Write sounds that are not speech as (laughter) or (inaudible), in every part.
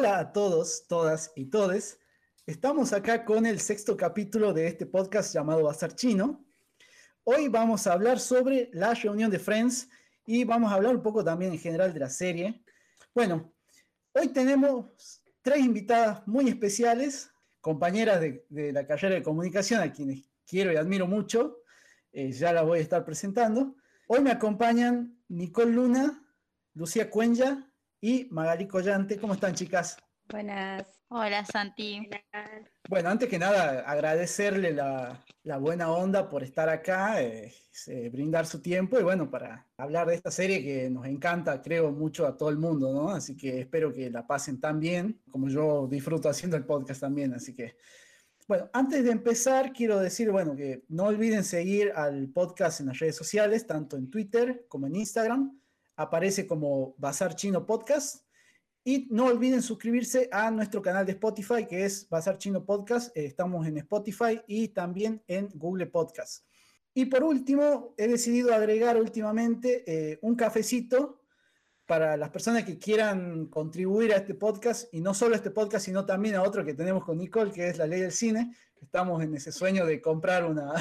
Hola a todos, todas y todes. Estamos acá con el sexto capítulo de este podcast llamado Bazar Chino. Hoy vamos a hablar sobre la reunión de Friends y vamos a hablar un poco también en general de la serie. Bueno, hoy tenemos tres invitadas muy especiales, compañeras de, la carrera de comunicación, a quienes quiero y admiro mucho. Eh, ya las voy a estar presentando. Hoy me acompañan Nicole Luna, Lucía Cuenya y Magali Collante. ¿Cómo están, chicas? Buenas. Hola, Santi. Bueno, antes que nada, agradecerle la, buena onda por estar acá, eh, eh, brindar su tiempo y bueno, para hablar de esta serie que nos encanta, creo, mucho a todo el mundo, ¿no? Así que espero que la pasen tan bien como yo disfruto haciendo el podcast también. Así que, bueno, antes de empezar, quiero decir, bueno, que no olviden seguir al podcast en las redes sociales, tanto en Twitter como en Instagram aparece como Bazar Chino Podcast. Y no olviden suscribirse a nuestro canal de Spotify, que es Bazar Chino Podcast. Eh, estamos en Spotify y también en Google Podcast. Y por último, he decidido agregar últimamente eh, un cafecito para las personas que quieran contribuir a este podcast, y no solo a este podcast, sino también a otro que tenemos con Nicole, que es La Ley del Cine. Estamos en ese sueño de comprar una,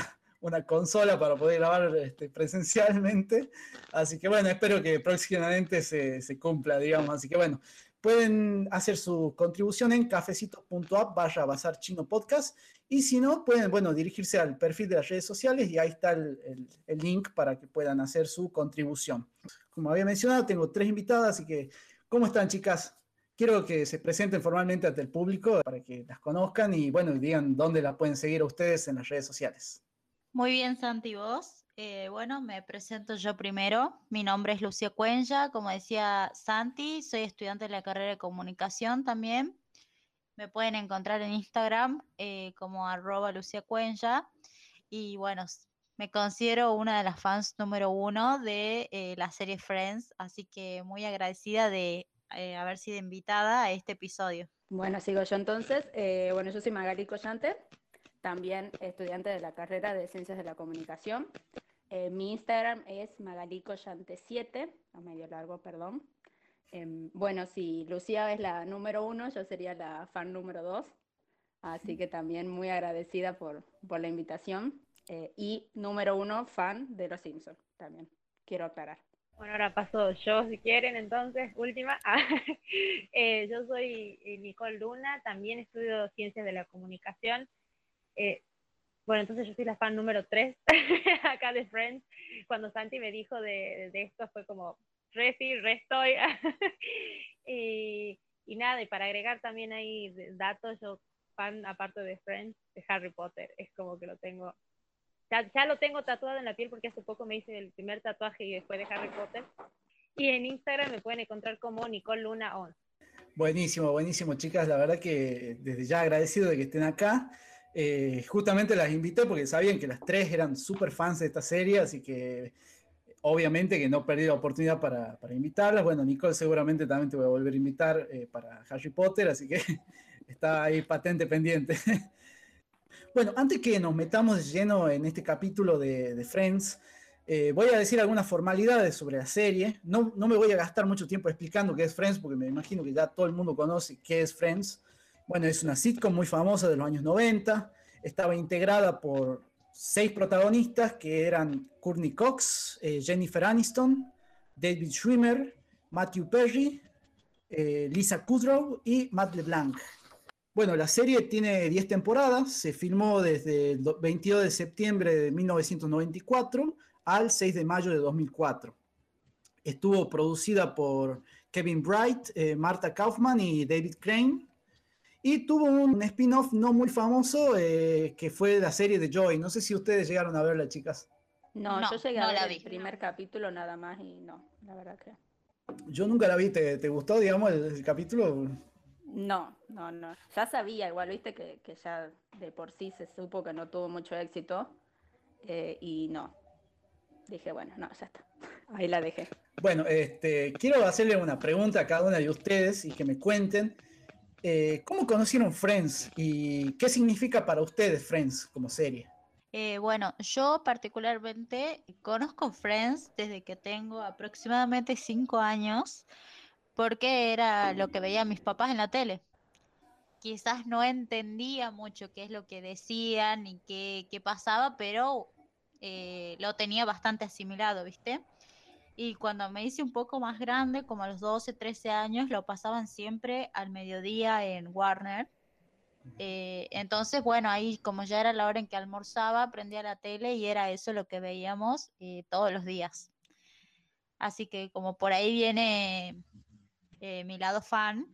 una consola para poder grabar este, presencialmente. Así que bueno, espero que próximamente se, se, cumpla, digamos. Así que bueno, pueden hacer su contribución en cafecito.app vaya Bazar Chino Podcast. Y si no, pueden, bueno, dirigirse al perfil de las redes sociales y ahí está el, el, link para que puedan hacer su contribución. Como había mencionado, tengo tres invitadas, así que, ¿cómo están chicas? Quiero que se presenten formalmente ante el público para que las conozcan y bueno, digan dónde las pueden seguir a ustedes en las redes sociales. Muy bien, Santi, vos. Eh, bueno, me presento yo primero. Mi nombre es Lucía Cuenya. Como decía Santi, soy estudiante de la carrera de comunicación también. Me pueden encontrar en Instagram eh, como arroba. Y bueno, me considero una de las fans número uno de eh, la serie Friends, así que muy agradecida de haber sido invitada a este episodio. Bueno, sigo yo entonces. bueno, yo soy Magali Collante, también estudiante de la carrera de Ciencias de la Comunicación. Eh, mi Instagram es magalicoyante7, a medio largo, perdón. Em, bueno, si Lucía es la número uno, yo sería la fan número dos. Así que también muy agradecida por, por la invitación. Eh, y número uno, fan de Los Simpsons, también. Quiero aclarar. Bueno, ahora paso yo, si quieren, entonces, última. (laughs) Eh, yo soy Nicole Luna, también estudio Ciencias de la Comunicación. Eh, bueno, entonces yo soy la fan número 3 (laughs) acá de Friends. Cuando Santi me dijo de, de esto fue como, re sí, re estoy. (laughs) y, y, nada, y para agregar también ahí datos, yo fan aparte de Friends, de Harry Potter, es como que lo tengo, ya, ya, lo tengo tatuado en la piel porque hace poco me hice el primer tatuaje y después de Harry Potter. Y en Instagram me pueden encontrar como Nicole Luna 11. Buenísimo, buenísimo, chicas. La verdad que desde ya agradecido de que estén acá. Eh, justamente las invité porque sabían que las tres eran súper fans de esta serie, así que obviamente que no perdí la oportunidad para, para, invitarlas. Bueno, Nicole seguramente también te voy a volver a invitar eh, para Harry Potter, así que (laughs) está ahí patente pendiente. (laughs) bueno, antes que nos metamos lleno en este capítulo de, Friends, eh, voy a decir algunas formalidades sobre la serie. No, no me voy a gastar mucho tiempo explicando qué es Friends, porque me imagino que ya todo el mundo conoce qué es Friends. Bueno, es una sitcom muy famosa de los años 90. Estaba integrada por seis protagonistas que eran Courtney Cox, eh, Jennifer Aniston, David Schwimmer, Matthew Perry, eh, Lisa Kudrow y Matt LeBlanc. Bueno, la serie tiene 10 temporadas, se filmó desde el 22 de septiembre de 1994 al 6 de mayo de 2004. Estuvo producida por Kevin Bright, eh, Marta Kaufman y David Crane y tuvo un spin-off no muy famoso eh, que fue la serie de Joy. No sé si ustedes llegaron a verla, chicas. No, yo llegué a ver el primer capítulo nada más y no, la verdad que. Yo nunca la vi. ¿Te, gustó, digamos, el, capítulo? No, no, no. Ya sabía, igual, viste, que, ya de por sí se supo que no tuvo mucho éxito. Eh, y no. Dije, bueno, no, ya está. (laughs) Ahí la dejé. Bueno, este, quiero hacerle una pregunta a cada una de ustedes y que me cuenten. Eh, ¿Cómo conocieron Friends y qué significa para ustedes Friends como serie? Eh, bueno, yo particularmente conozco Friends desde que tengo aproximadamente cinco años, porque era lo que veían mis papás en la tele. Quizás no entendía mucho qué es lo que decían y qué, qué pasaba, pero eh, lo tenía bastante asimilado, ¿viste? Y cuando me hice un poco más grande, como a los 12, 13 años, lo pasaban siempre al mediodía en Warner. Eh, entonces, bueno, ahí como ya era la hora en que almorzaba, prendía la tele y era eso lo que veíamos eh, todos los días. Así que como por ahí viene mi lado fan.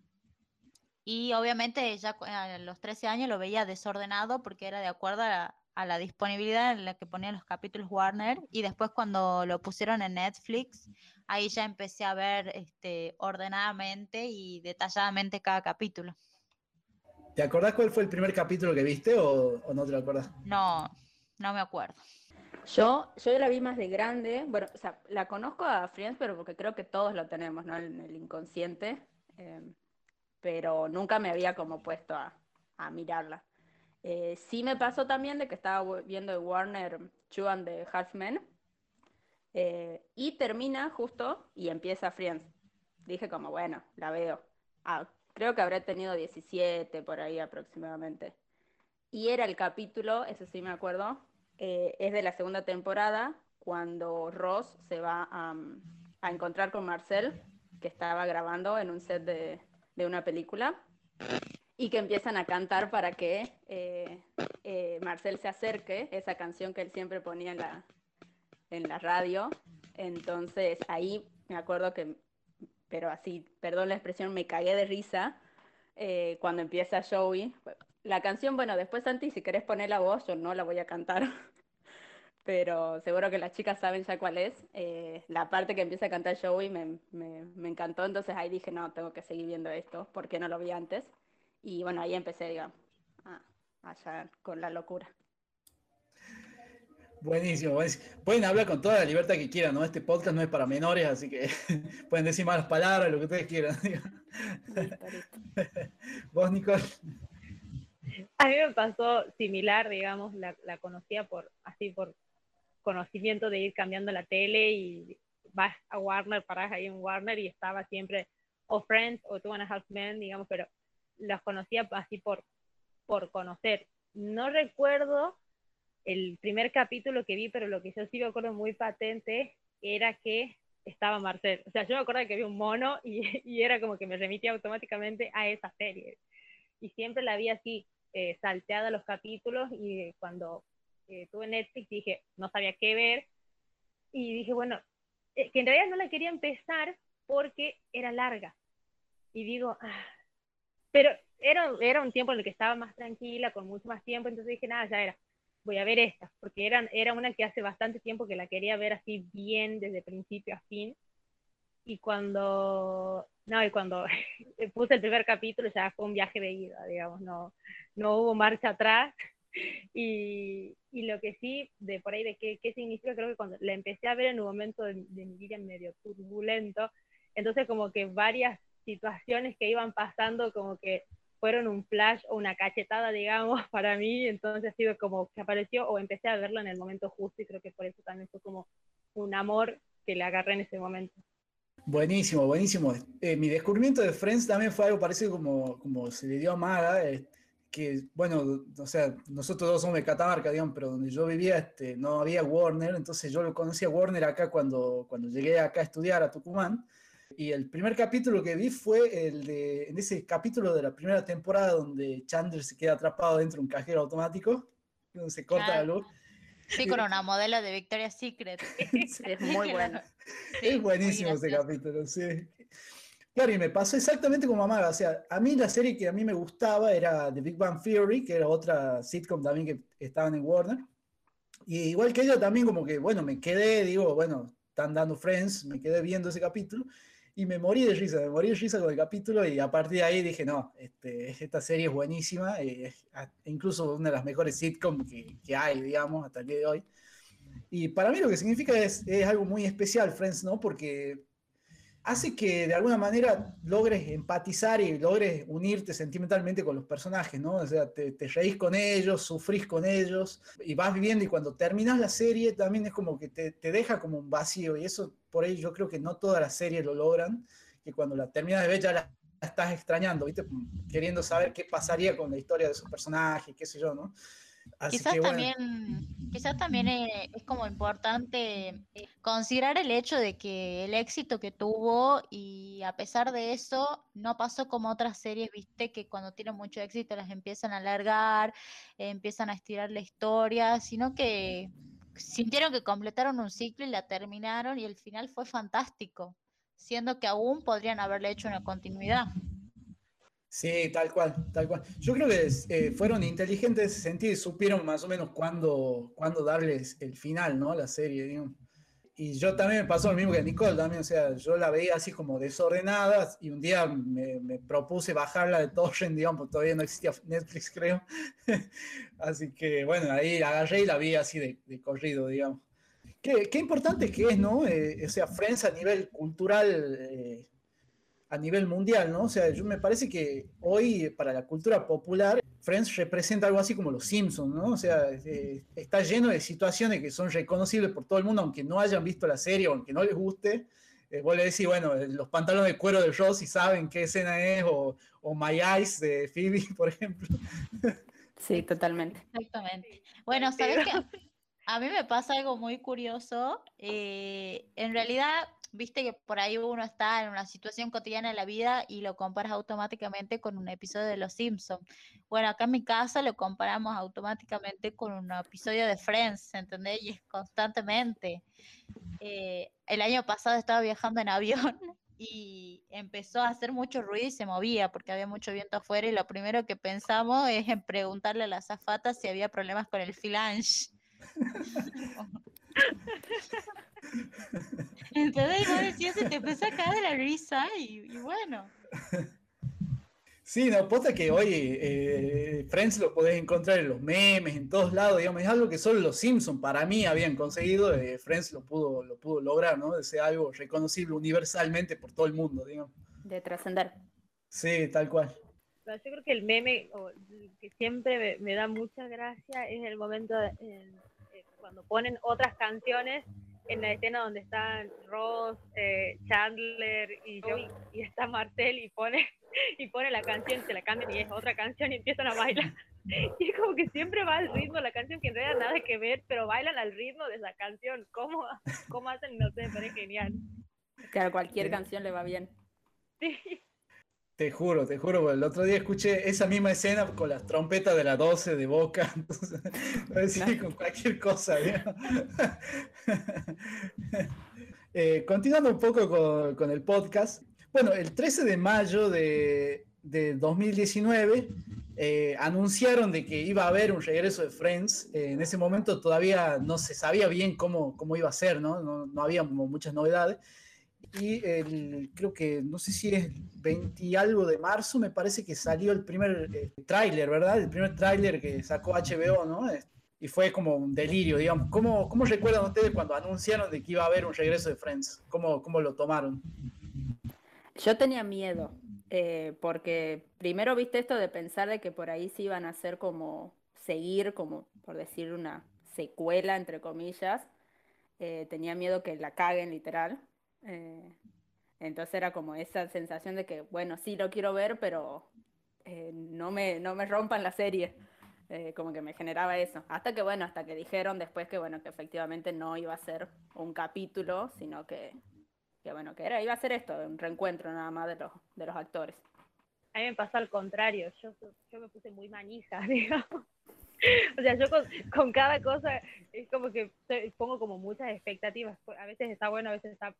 Y obviamente ya a los 13 años lo veía desordenado porque era de acuerdo a, a la disponibilidad en la que ponían los capítulos Warner y después cuando lo pusieron en Netflix, ahí ya empecé a ver este, ordenadamente y detalladamente cada capítulo. ¿Te acordás cuál fue el primer capítulo que viste o, no te lo acuerdas? No, no me acuerdo. Yo, yo la vi más de grande, bueno, o sea, la conozco a Friends, pero porque creo que todos lo tenemos, ¿no? En el inconsciente, eh, pero nunca me había como puesto a, a mirarla. Eh, sí me pasó también de que estaba viendo de Warner Two and the Halfmen eh, y termina justo y empieza Friends. Dije como, bueno, la veo. Ah, creo que habré tenido 17 por ahí aproximadamente. Y era el capítulo, ese sí me acuerdo, eh, es de la segunda temporada, cuando Ross se va a, encontrar con Marcel, que estaba grabando en un set de, de una película y que empiezan a cantar para que eh, eh, Marcel se acerque, esa canción que él siempre ponía en la, en la radio. Entonces ahí me acuerdo que, pero así, perdón la expresión, me cagué de risa eh, cuando empieza Joey. La canción, bueno, después Santi, si querés poner la voz, yo no la voy a cantar, (laughs) pero seguro que las chicas saben ya cuál es. la parte que empieza a cantar Joey me, me, me encantó, entonces ahí dije, no, tengo que seguir viendo esto, porque no lo vi antes. Y bueno, ahí empecé, digamos, a, a con la locura. Buenísimo, buenísimo. Pueden hablar con toda la libertad que quieran, ¿no? Este podcast no es para menores, así que (laughs) pueden decir malas palabras, lo que ustedes quieran. (laughs) Vos, Nicole. A mí me pasó similar, digamos, la, la, conocía por así por conocimiento de ir cambiando la tele y vas a Warner, paras ahí en Warner y estaba siempre o Friends o Two and a Half Men, digamos, pero los conocía así por, por conocer. No recuerdo el primer capítulo que vi, pero lo que yo sí me acuerdo muy patente era que estaba Marcel. O sea, yo me acuerdo que había un mono y, (laughs) y era como que me remitía automáticamente a esa serie. Y siempre la vi así, eh, salteada los capítulos y cuando eh, tuve Netflix dije, no sabía qué ver. Y dije, bueno, eh, que en realidad no la quería empezar porque era larga. Y digo, ah, pero era, era un tiempo en el que estaba más tranquila, con mucho más tiempo, entonces dije, nada, ya era, voy a ver esta, porque era, era una que hace bastante tiempo que la quería ver así bien desde principio a fin. Y cuando, no, y cuando (laughs) puse el primer capítulo ya fue un viaje de ida, digamos, no, no hubo marcha atrás. Y, y, lo que sí, de por ahí, de qué, qué significa, creo que cuando la empecé a ver en un momento de, de mi vida medio turbulento, entonces como que varias situaciones que iban pasando como que fueron un flash o una cachetada, digamos, (laughs) para mí, entonces ha sido como que apareció o empecé a verlo en el momento justo y creo que por eso también fue como un amor que le agarré en ese momento. Buenísimo, buenísimo. Eh, mi descubrimiento de Friends también fue algo parecido como, como se le dio a Maga, eh, que, bueno, o sea, nosotros dos somos de Catamarca, digamos, pero donde yo vivía este, no había Warner, entonces yo lo conocí a Warner acá cuando, cuando llegué acá a estudiar a Tucumán, y el primer capítulo que vi fue el de, en ese capítulo de la primera temporada donde Chandler se queda atrapado dentro de un cajero automático, donde se corta la luz. Sí, con una modelo de Victoria's Secret. (laughs) es muy bueno. (laughs) es buenísimo ese capítulo, sí. Claro, y me pasó exactamente como Amaga. O sea, a mí la serie que a mí me gustaba era The Big Bang Theory, que era otra sitcom también que estaban en Warner. Y igual que ella también como que, bueno, me quedé, digo, bueno, están dando Friends, me quedé viendo ese capítulo y me morí de risa, me morí de risa con el capítulo y a partir de ahí dije, no, este, esta serie es buenísima, eh, es incluso una de las mejores sitcoms que, que, hay, digamos, hasta el día de hoy. Y para mí lo que significa es, es algo muy especial, Friends, ¿no? Porque hace que de alguna manera logres empatizar y logres unirte sentimentalmente con los personajes, ¿no? O sea, te, te, reís con ellos, sufrís con ellos y vas viviendo y cuando terminas la serie también es como que te, te deja como un vacío y eso por ahí yo creo que no todas las series lo logran, que cuando la terminas de ver ya la estás extrañando, ¿viste? Queriendo saber qué pasaría con la historia de esos personajes, qué sé yo, ¿no? Quizás, también, quizás también eh, es como importante eh, considerar el hecho de que el éxito que tuvo y a pesar de eso no pasó como otras series, viste, que cuando tienen mucho éxito las empiezan a alargar, empiezan a estirar la historia, sino que sintieron que completaron un ciclo y la terminaron y el final fue fantástico, siendo que aún podrían haberle hecho una continuidad. Sí, tal cual, tal cual. Yo creo que eh, fueron inteligentes en ese sentido y supieron más o menos cuándo, cuándo darles el final, ¿no? La serie, digamos. Y yo también me pasó lo mismo que Nicole, también, o sea, yo la veía así como desordenada y un día me, me propuse bajarla de torrent, digamos, porque todavía no existía Netflix, creo. (laughs) así que, bueno, ahí la agarré y la vi así de, de corrido, digamos. Qué, qué, importante que es, ¿no? Eh, o sea, Friends a nivel cultural... Eh, a nivel mundial, ¿no? O sea, yo me parece que hoy para la cultura popular, Friends representa algo así como los Simpsons, ¿no? O sea, eh, está lleno de situaciones que son reconocibles por todo el mundo, aunque no hayan visto la serie o aunque no les guste. Eh, vos le decís, bueno, eh, los pantalones de cuero de Ross y saben qué escena es, o, o My Eyes de Phoebe, (laughs) por ejemplo. Sí, totalmente. Exactamente. Bueno, ¿sabes qué? A mí me pasa algo muy curioso. en realidad, viste que por ahí uno está en una situación cotidiana de la vida y lo comparas automáticamente con un episodio de Los Simpsons. Bueno, acá en mi casa lo comparamos automáticamente con un episodio de Friends, ¿entendés? Y es constantemente. Eh, el año pasado estaba viajando en avión (laughs) y empezó a hacer mucho ruido y se movía porque había mucho viento afuera y lo primero que pensamos es en preguntarle a la azafata si había problemas con el flange. (laughs) (laughs) Entonces vos decías, se te empezó a caer de la risa y, bueno. Sí, no, posta que hoy eh, Friends lo podés encontrar en los memes, en todos lados, digamos, es algo que solo los Simpsons para mí habían conseguido, eh, Friends lo pudo, lo pudo lograr, ¿no? De ser algo reconocible universalmente por todo el mundo, digamos. De trascender. Sí, tal cual. Yo creo que el meme que siempre me, da mucha gracia es el momento de, cuando ponen otras canciones en la escena donde están Ross, eh, Chandler y Joey, y está Martel y pone, (laughs) y pone la canción, se la cambian y es otra canción y empiezan a bailar. (laughs) Y es como que siempre va al ritmo la canción que en realidad nada que ver, pero bailan al ritmo de esa canción. ¿Cómo, cómo hacen? No sé, pero es genial. Claro, cualquier canción le va bien. Sí. Te juro, te juro, el otro día escuché esa misma escena con las trompetas de la 12 de Boca, (laughs) entonces, con cualquier cosa. (laughs) eh, continuando un poco con, con, el podcast, bueno, el 13 de mayo de, de 2019 eh, anunciaron de que iba a haber un regreso de Friends. Eh, en ese momento todavía no se sabía bien cómo, cómo iba a ser, ¿no? No, no había muchas novedades y el, creo que, no sé si es 20 y algo de marzo, me parece que salió el primer eh, tráiler, ¿verdad? El primer tráiler que sacó HBO, ¿no? Y fue como un delirio, digamos. ¿Cómo, ¿Cómo recuerdan ustedes cuando anunciaron de que iba a haber un regreso de Friends? ¿Cómo, cómo lo tomaron? Yo tenía miedo, eh, porque primero viste esto de pensar de que por ahí se iban a hacer como seguir, como por decir una secuela, entre comillas. Eh, tenía miedo que la caguen literal. Eh, entonces era como esa sensación de que, bueno, sí lo quiero ver, pero eh, no, me, no me rompan la serie. Eh, como que me generaba eso. Hasta que, bueno, hasta que dijeron después que, bueno, que efectivamente no iba a ser un capítulo, sino que, que bueno, que era, iba a ser esto, un reencuentro nada más de los, de los actores. A mí me pasó al contrario, yo, yo me puse muy manija, (laughs) digamos. O sea, yo con, con, cada cosa es como que pongo como muchas expectativas. A veces está bueno, a veces está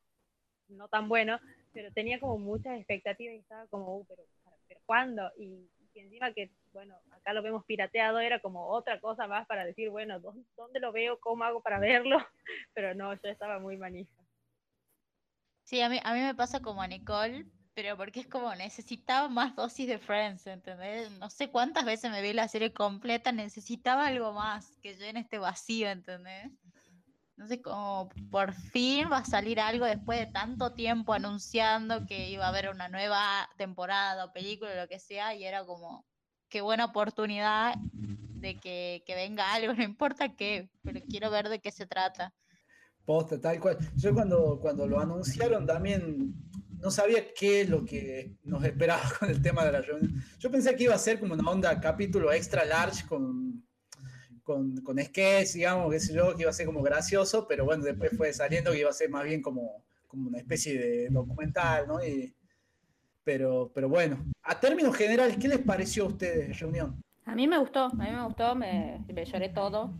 no tan bueno, pero tenía como muchas expectativas y estaba como, uh, pero, pero ¿cuándo? Y, encima que, bueno, acá lo vemos pirateado, era como otra cosa más para decir, bueno, ¿dónde, lo veo? ¿Cómo hago para verlo? (laughs) Pero no, yo estaba muy manija. Sí, a mí, a mí me pasa como a Nicole, pero porque es como necesitaba más dosis de Friends, ¿entendés? No sé cuántas veces me vi la serie completa, necesitaba algo más que en este vacío, ¿entendés? Sé, como por fin va a salir algo después de tanto tiempo anunciando que iba a haber una nueva temporada o película o lo que sea, y era como, qué buena oportunidad de que, que venga algo, (laughs) no importa qué, pero quiero ver de qué se trata. Posta, tal cual. Yo cuando, cuando lo anunciaron también no sabía qué es lo que nos esperaba (laughs) con el tema de la reunión. Yo pensé que iba a ser como una onda capítulo extra large con, con, con sketch, digamos, qué sé yo, que iba a ser como gracioso, pero bueno, después fue saliendo que iba a ser más bien como, como una especie de documental, ¿no? Y, pero, pero bueno, a términos generales, ¿qué les pareció a ustedes reunión? A mí me gustó, a mí me gustó, me, me lloré todo,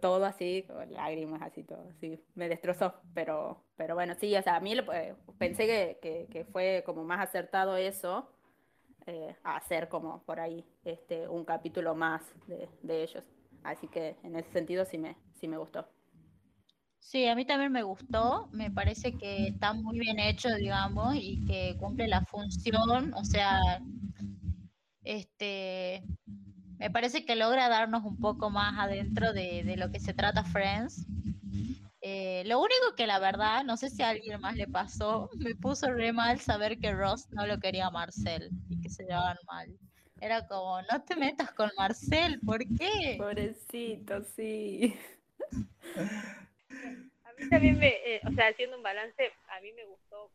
todo así, con lágrimas, así todo, así, me destrozó, pero, pero bueno, sí, o sea, a mí eh, pensé que, que, que, fue como más acertado eso, eh, a hacer como por ahí este, un capítulo más de, de, ellos, así que en ese sentido sí me, sí me gustó. Sí, a mí también me gustó, me parece que está muy bien hecho, digamos, y que cumple la función, o sea, este, me parece que logra darnos un poco más adentro de, de lo que se trata Friends. Eh, lo único que la verdad, no sé si a alguien más le pasó, (laughs) me puso re mal saber que Ross no lo quería a Marcel y que se llevaban mal. Era como, no te metas con Marcel, ¿por qué? Pobrecito, sí. A mí también me, eh, o sea, haciendo un balance, a mí me gustó,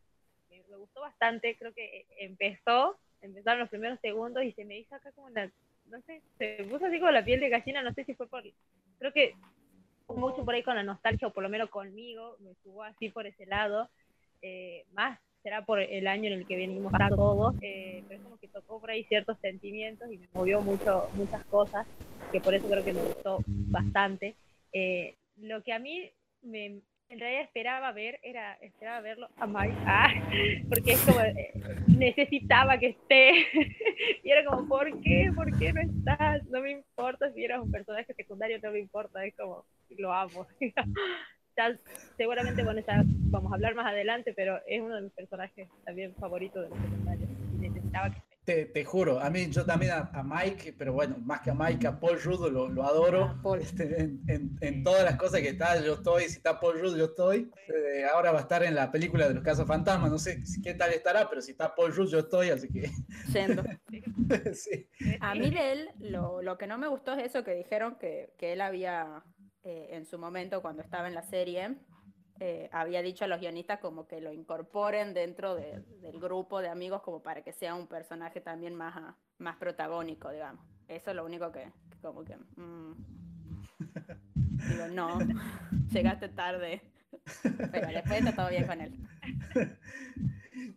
me, me gustó bastante, creo que empezó empezaron los primeros segundos y se me hizo acá como la, no sé, se me puso así como la piel de gallina, no sé si fue por, creo que mucho por ahí con la nostalgia, o por lo menos conmigo, me jugó así por ese lado, eh, más será por el año en el que venimos para todos, eh, pero es como que tocó por ahí ciertos sentimientos y me movió mucho, muchas cosas, que por eso creo que me gustó bastante. Eh, lo que a mí me, en realidad esperaba ver, era, esperaba verlo a Mike, (laughs) ah, porque es como, eh, necesitaba que esté, (laughs) y era como, ¿por qué? ¿Por qué no estás? No me importa si eras un personaje secundario, no me importa, es como, lo amo. (laughs) ya, seguramente, bueno, ya vamos a hablar más adelante, pero es uno de mis personajes también favoritos de los secundarios, y necesitaba que esté. Te, te, juro, a mí yo también a, a, Mike, pero bueno, más que a Mike, a Paul Rudd lo, lo adoro. Ah, Paul. Este, en, en, en, todas las cosas que está, yo estoy. Si está Paul Rudd, yo estoy. Eh, ahora va a estar en la película de los casos fantasmas. No sé qué tal estará, pero si está Paul Rudd, yo estoy, así que. (laughs) Yendo. sí. A mí de él, lo, lo, que no me gustó es eso que dijeron que, que él había eh, en su momento, cuando estaba en la serie, eh, había dicho a los guionistas como que lo incorporen dentro de, del grupo de amigos como para que sea un personaje también más, más protagónico, digamos. Eso es lo único que, que como que... Mmm, (laughs) digo, no, (laughs) llegaste tarde. Pero después está todo bien con él. (laughs)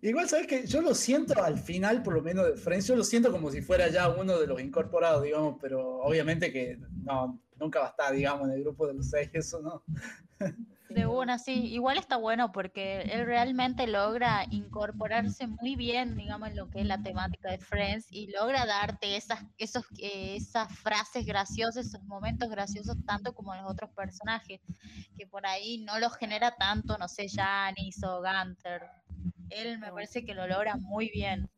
Igual, ¿sabes que Yo lo siento al final, por lo menos de Friends, yo lo siento como si fuera ya uno de los incorporados, digamos, pero obviamente que no, nunca va a estar, digamos, en el grupo de los seis, (laughs) eso no. De una, sí. Igual está bueno porque él realmente logra incorporarse muy bien, digamos, en lo que es la temática de Friends y logra darte esas, esos, eh, esas frases graciosas, esos momentos graciosos, tanto como los otros personajes, que por ahí no los genera tanto, no sé, Janice o Gunter. Él me parece que lo logra muy bien.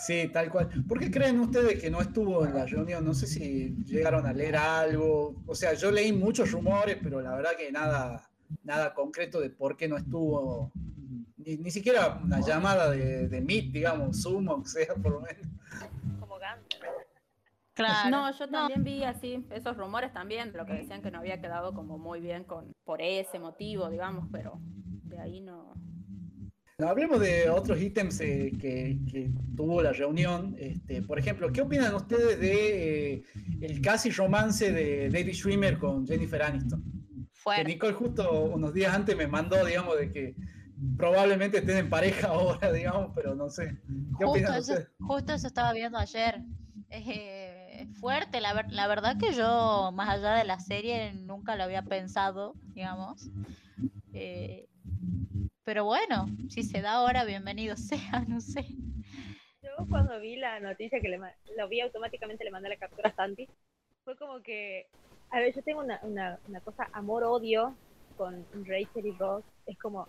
Sí, tal cual. ¿Por qué creen ustedes que no estuvo en la reunión? No sé si llegaron a leer algo. O sea, yo leí muchos rumores, pero la verdad que nada, nada concreto de por qué no estuvo, ni, ni siquiera una llamada de, de Meet, digamos, Zoom, o sea, por lo menos. Como Gantt. Claro. No, yo también no. vi así esos rumores también, lo que decían que no había quedado como muy bien con por ese motivo, digamos, pero de ahí no. Hablemos de otros ítems eh, que, que, tuvo la reunión. Este, por ejemplo, ¿qué opinan ustedes de eh, el casi romance de David Schwimmer con Jennifer Aniston? Fuerte. Que Nicole justo unos días antes me mandó, digamos, de que probablemente estén en pareja (laughs) ahora, digamos, pero no sé. ¿Qué justo, eso, justo eso estaba viendo ayer. Eh, fuerte, la, la, verdad que yo, más allá de la serie, nunca lo había pensado, digamos. Eh, pero bueno, si se da ahora, bienvenido (laughs) sea, no sé. Yo cuando vi la noticia que le, lo vi automáticamente, le mandé la captura a Santi, fue como que a ver, yo tengo una, una, una cosa amor-odio con Rachel y Ross. Es como,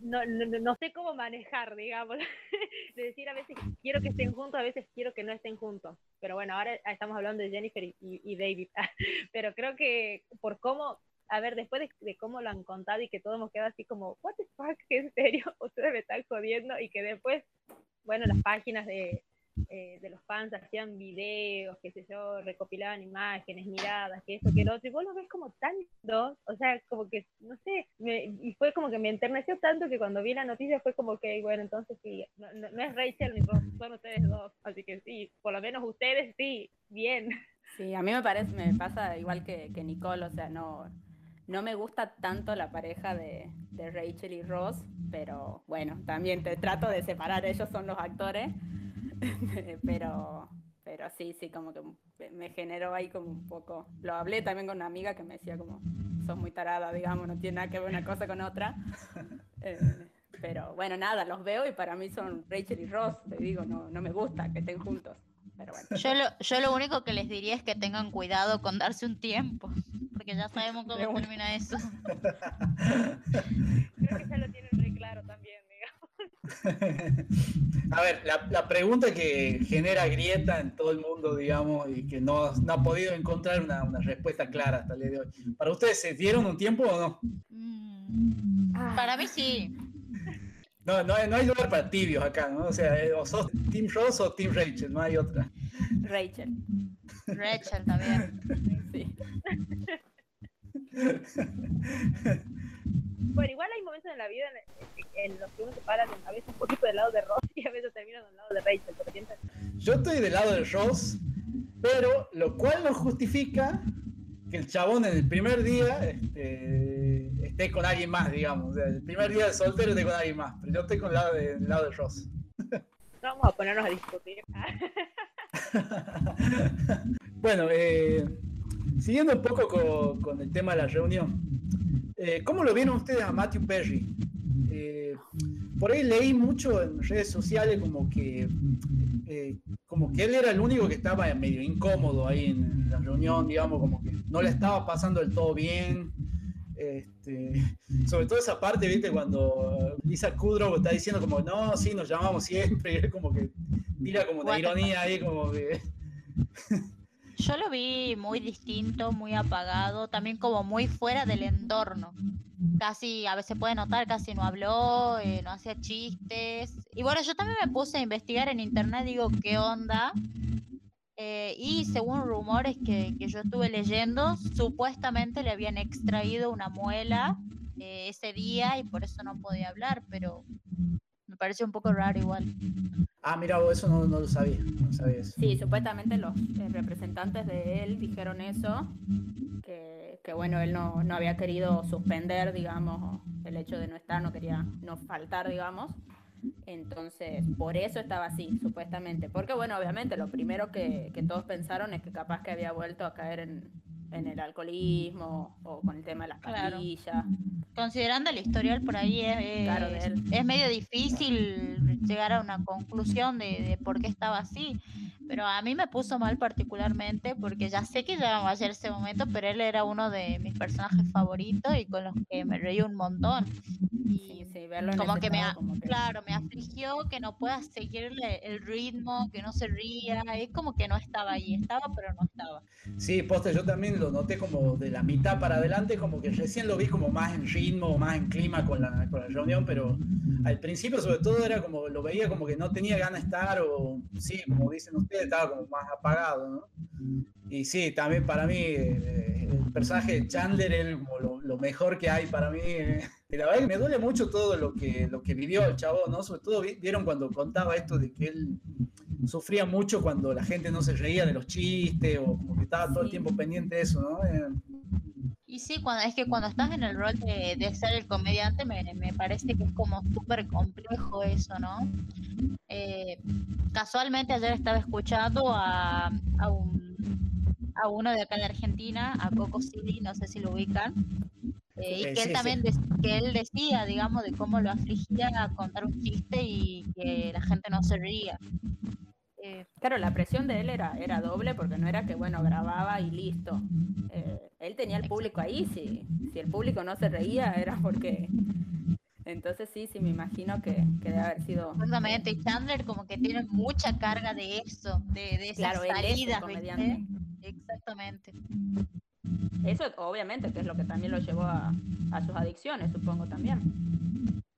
no, no, no, sé cómo manejar, digamos. (laughs) de decir a veces quiero que estén juntos, a veces quiero que no estén juntos. Pero bueno, ahora estamos hablando de Jennifer y, y David. (laughs) Pero creo que por cómo a ver, después de, cómo lo han contado y que todos hemos quedado así como, what the fuck, (laughs) ¿en serio? (laughs) Ustedes me están jodiendo y que después, bueno, las páginas de, eh, de los fans hacían videos, qué sé yo, recopilaban imágenes, miradas, que eso, que lo otro, y vos lo ves como tan dos, o sea, como que, no sé, y fue como que me enterneció tanto que cuando vi la noticia fue como que, bueno, entonces sí, no, es Rachel ni son ustedes dos, así que sí, por lo menos ustedes sí, bien. Sí, a mí me parece, me pasa igual que, que Nicole, o sea, no, no me gusta tanto la pareja de, de, Rachel y Ross, pero bueno, también te trato de separar, ellos son los actores, (laughs) pero, pero sí, sí, como que me generó ahí como un poco, lo hablé también con una amiga que me decía como, sos muy tarada, digamos, no tiene nada que ver una cosa con otra. (laughs) Eh, pero bueno, nada, los veo y para mí son Rachel y Ross, te digo, no, no me gusta que estén juntos. Yo lo, yo lo único que les diría es que tengan cuidado con darse un tiempo, porque ya sabemos cómo termina eso. Creo que ya lo tienen muy claro también, digamos. A ver, la, pregunta que genera grieta en todo el mundo, digamos, y que no, no ha podido encontrar una, una, respuesta clara hasta el día de hoy. ¿Para ustedes se dieron un tiempo o no? Mm, para mí sí. No, no, hay, lugar para tibios acá, ¿no? O sea, eh, o sos Team Ross o Team Rachel, no hay otra. Rachel. Rachel también. Sí. (laughs) Bueno, igual hay momentos en la vida en, los que uno se para a veces un poquito del lado de Ross (laughs) y a veces termina del lado de Rachel. Yo estoy del lado de Ross, pero lo cual no justifica que el chabón en el primer día este, esté con alguien más, digamos. el primer día de soltero esté con alguien más, pero yo estoy con el lado de, lado de Ross. vamos a ponernos a discutir. (laughs) bueno, eh, siguiendo un poco con, el tema de la reunión, eh, ¿cómo lo vieron ustedes a Matthew Perry? Eh, por ahí leí mucho en redes sociales como que como que él era el único que estaba medio incómodo ahí en la reunión, digamos, como que no le estaba pasando del todo bien. Este, sobre todo esa parte, viste, cuando Lisa Kudrow está diciendo como, no, sí, nos llamamos siempre, (laughs) y es como que tira como de ironía ahí, como que... Yo lo vi muy distinto, muy apagado, también como muy fuera del entorno. Casi, a veces puede notar, casi no habló, eh, no hacía chistes. Y bueno, yo también me puse a investigar en internet, digo, ¿qué onda? Eh, y según rumores que, que, yo estuve leyendo, supuestamente le habían extraído una muela eh, ese día y por eso no podía hablar, pero me parece un poco raro igual. Ah, mira, eso no, no lo sabía, no sabía Sí, supuestamente los eh, representantes de él dijeron eso, que, que bueno, él no, no, había querido suspender, digamos, el hecho de no estar, no quería no faltar, digamos, entonces, por eso estaba así, supuestamente. Porque, bueno, obviamente, lo primero que, todos pensaron es que capaz que había vuelto a caer en, el alcoholismo o con el tema de las pastillas. Considerando el historial por ahí, es, es, medio difícil llegar a una conclusión de, de por qué estaba así pero a mí me puso mal particularmente porque ya sé que ya vamos a hacer ese momento, pero él era uno de mis personajes favoritos y con los que me reí un montón. Y sí, verlo como, que me, claro, me afligió que no pueda seguirle el ritmo, que no se ría, es como que no estaba ahí, estaba pero no estaba. Sí, poste, yo también lo noté como de la mitad para adelante, como que recién lo vi como más en ritmo, más en clima con la, con la reunión, pero al principio sobre todo era como, lo veía como que no tenía ganas de estar o sí, como dicen ustedes estaba como más apagado, ¿no? Y sí, también para mí eh, el personaje de Chandler es como lo, mejor que hay para mí. Eh. Y la verdad que me duele mucho todo lo que, lo que vivió el chavo, ¿no? Sobre todo vieron cuando contaba esto de que él sufría mucho cuando la gente no se reía de los chistes o como que estaba todo el tiempo pendiente de eso, ¿no? Eh, y sí, cuando, es que cuando estás en el rol de, de ser el comediante, me, me, parece que es como súper complejo eso, ¿no? Eh, casualmente ayer estaba escuchando a, a, un, a uno de acá de Argentina, a Coco City, no sé si lo ubican, eh, y que él también que él decía, digamos, de cómo lo afligía a contar un chiste y que la gente no se ría. Eh, claro, la presión de él era, era doble porque no era que, bueno, grababa y listo. Eh, él tenía el público ahí, si, si el público no se reía era porque... Entonces sí, sí, me imagino que, que debe haber sido... Exactamente, Chandler como que tiene mucha carga de eso, de, de esas claro, salidas, Exactamente. Eso obviamente que es lo que también lo llevó a, a sus adicciones, supongo también.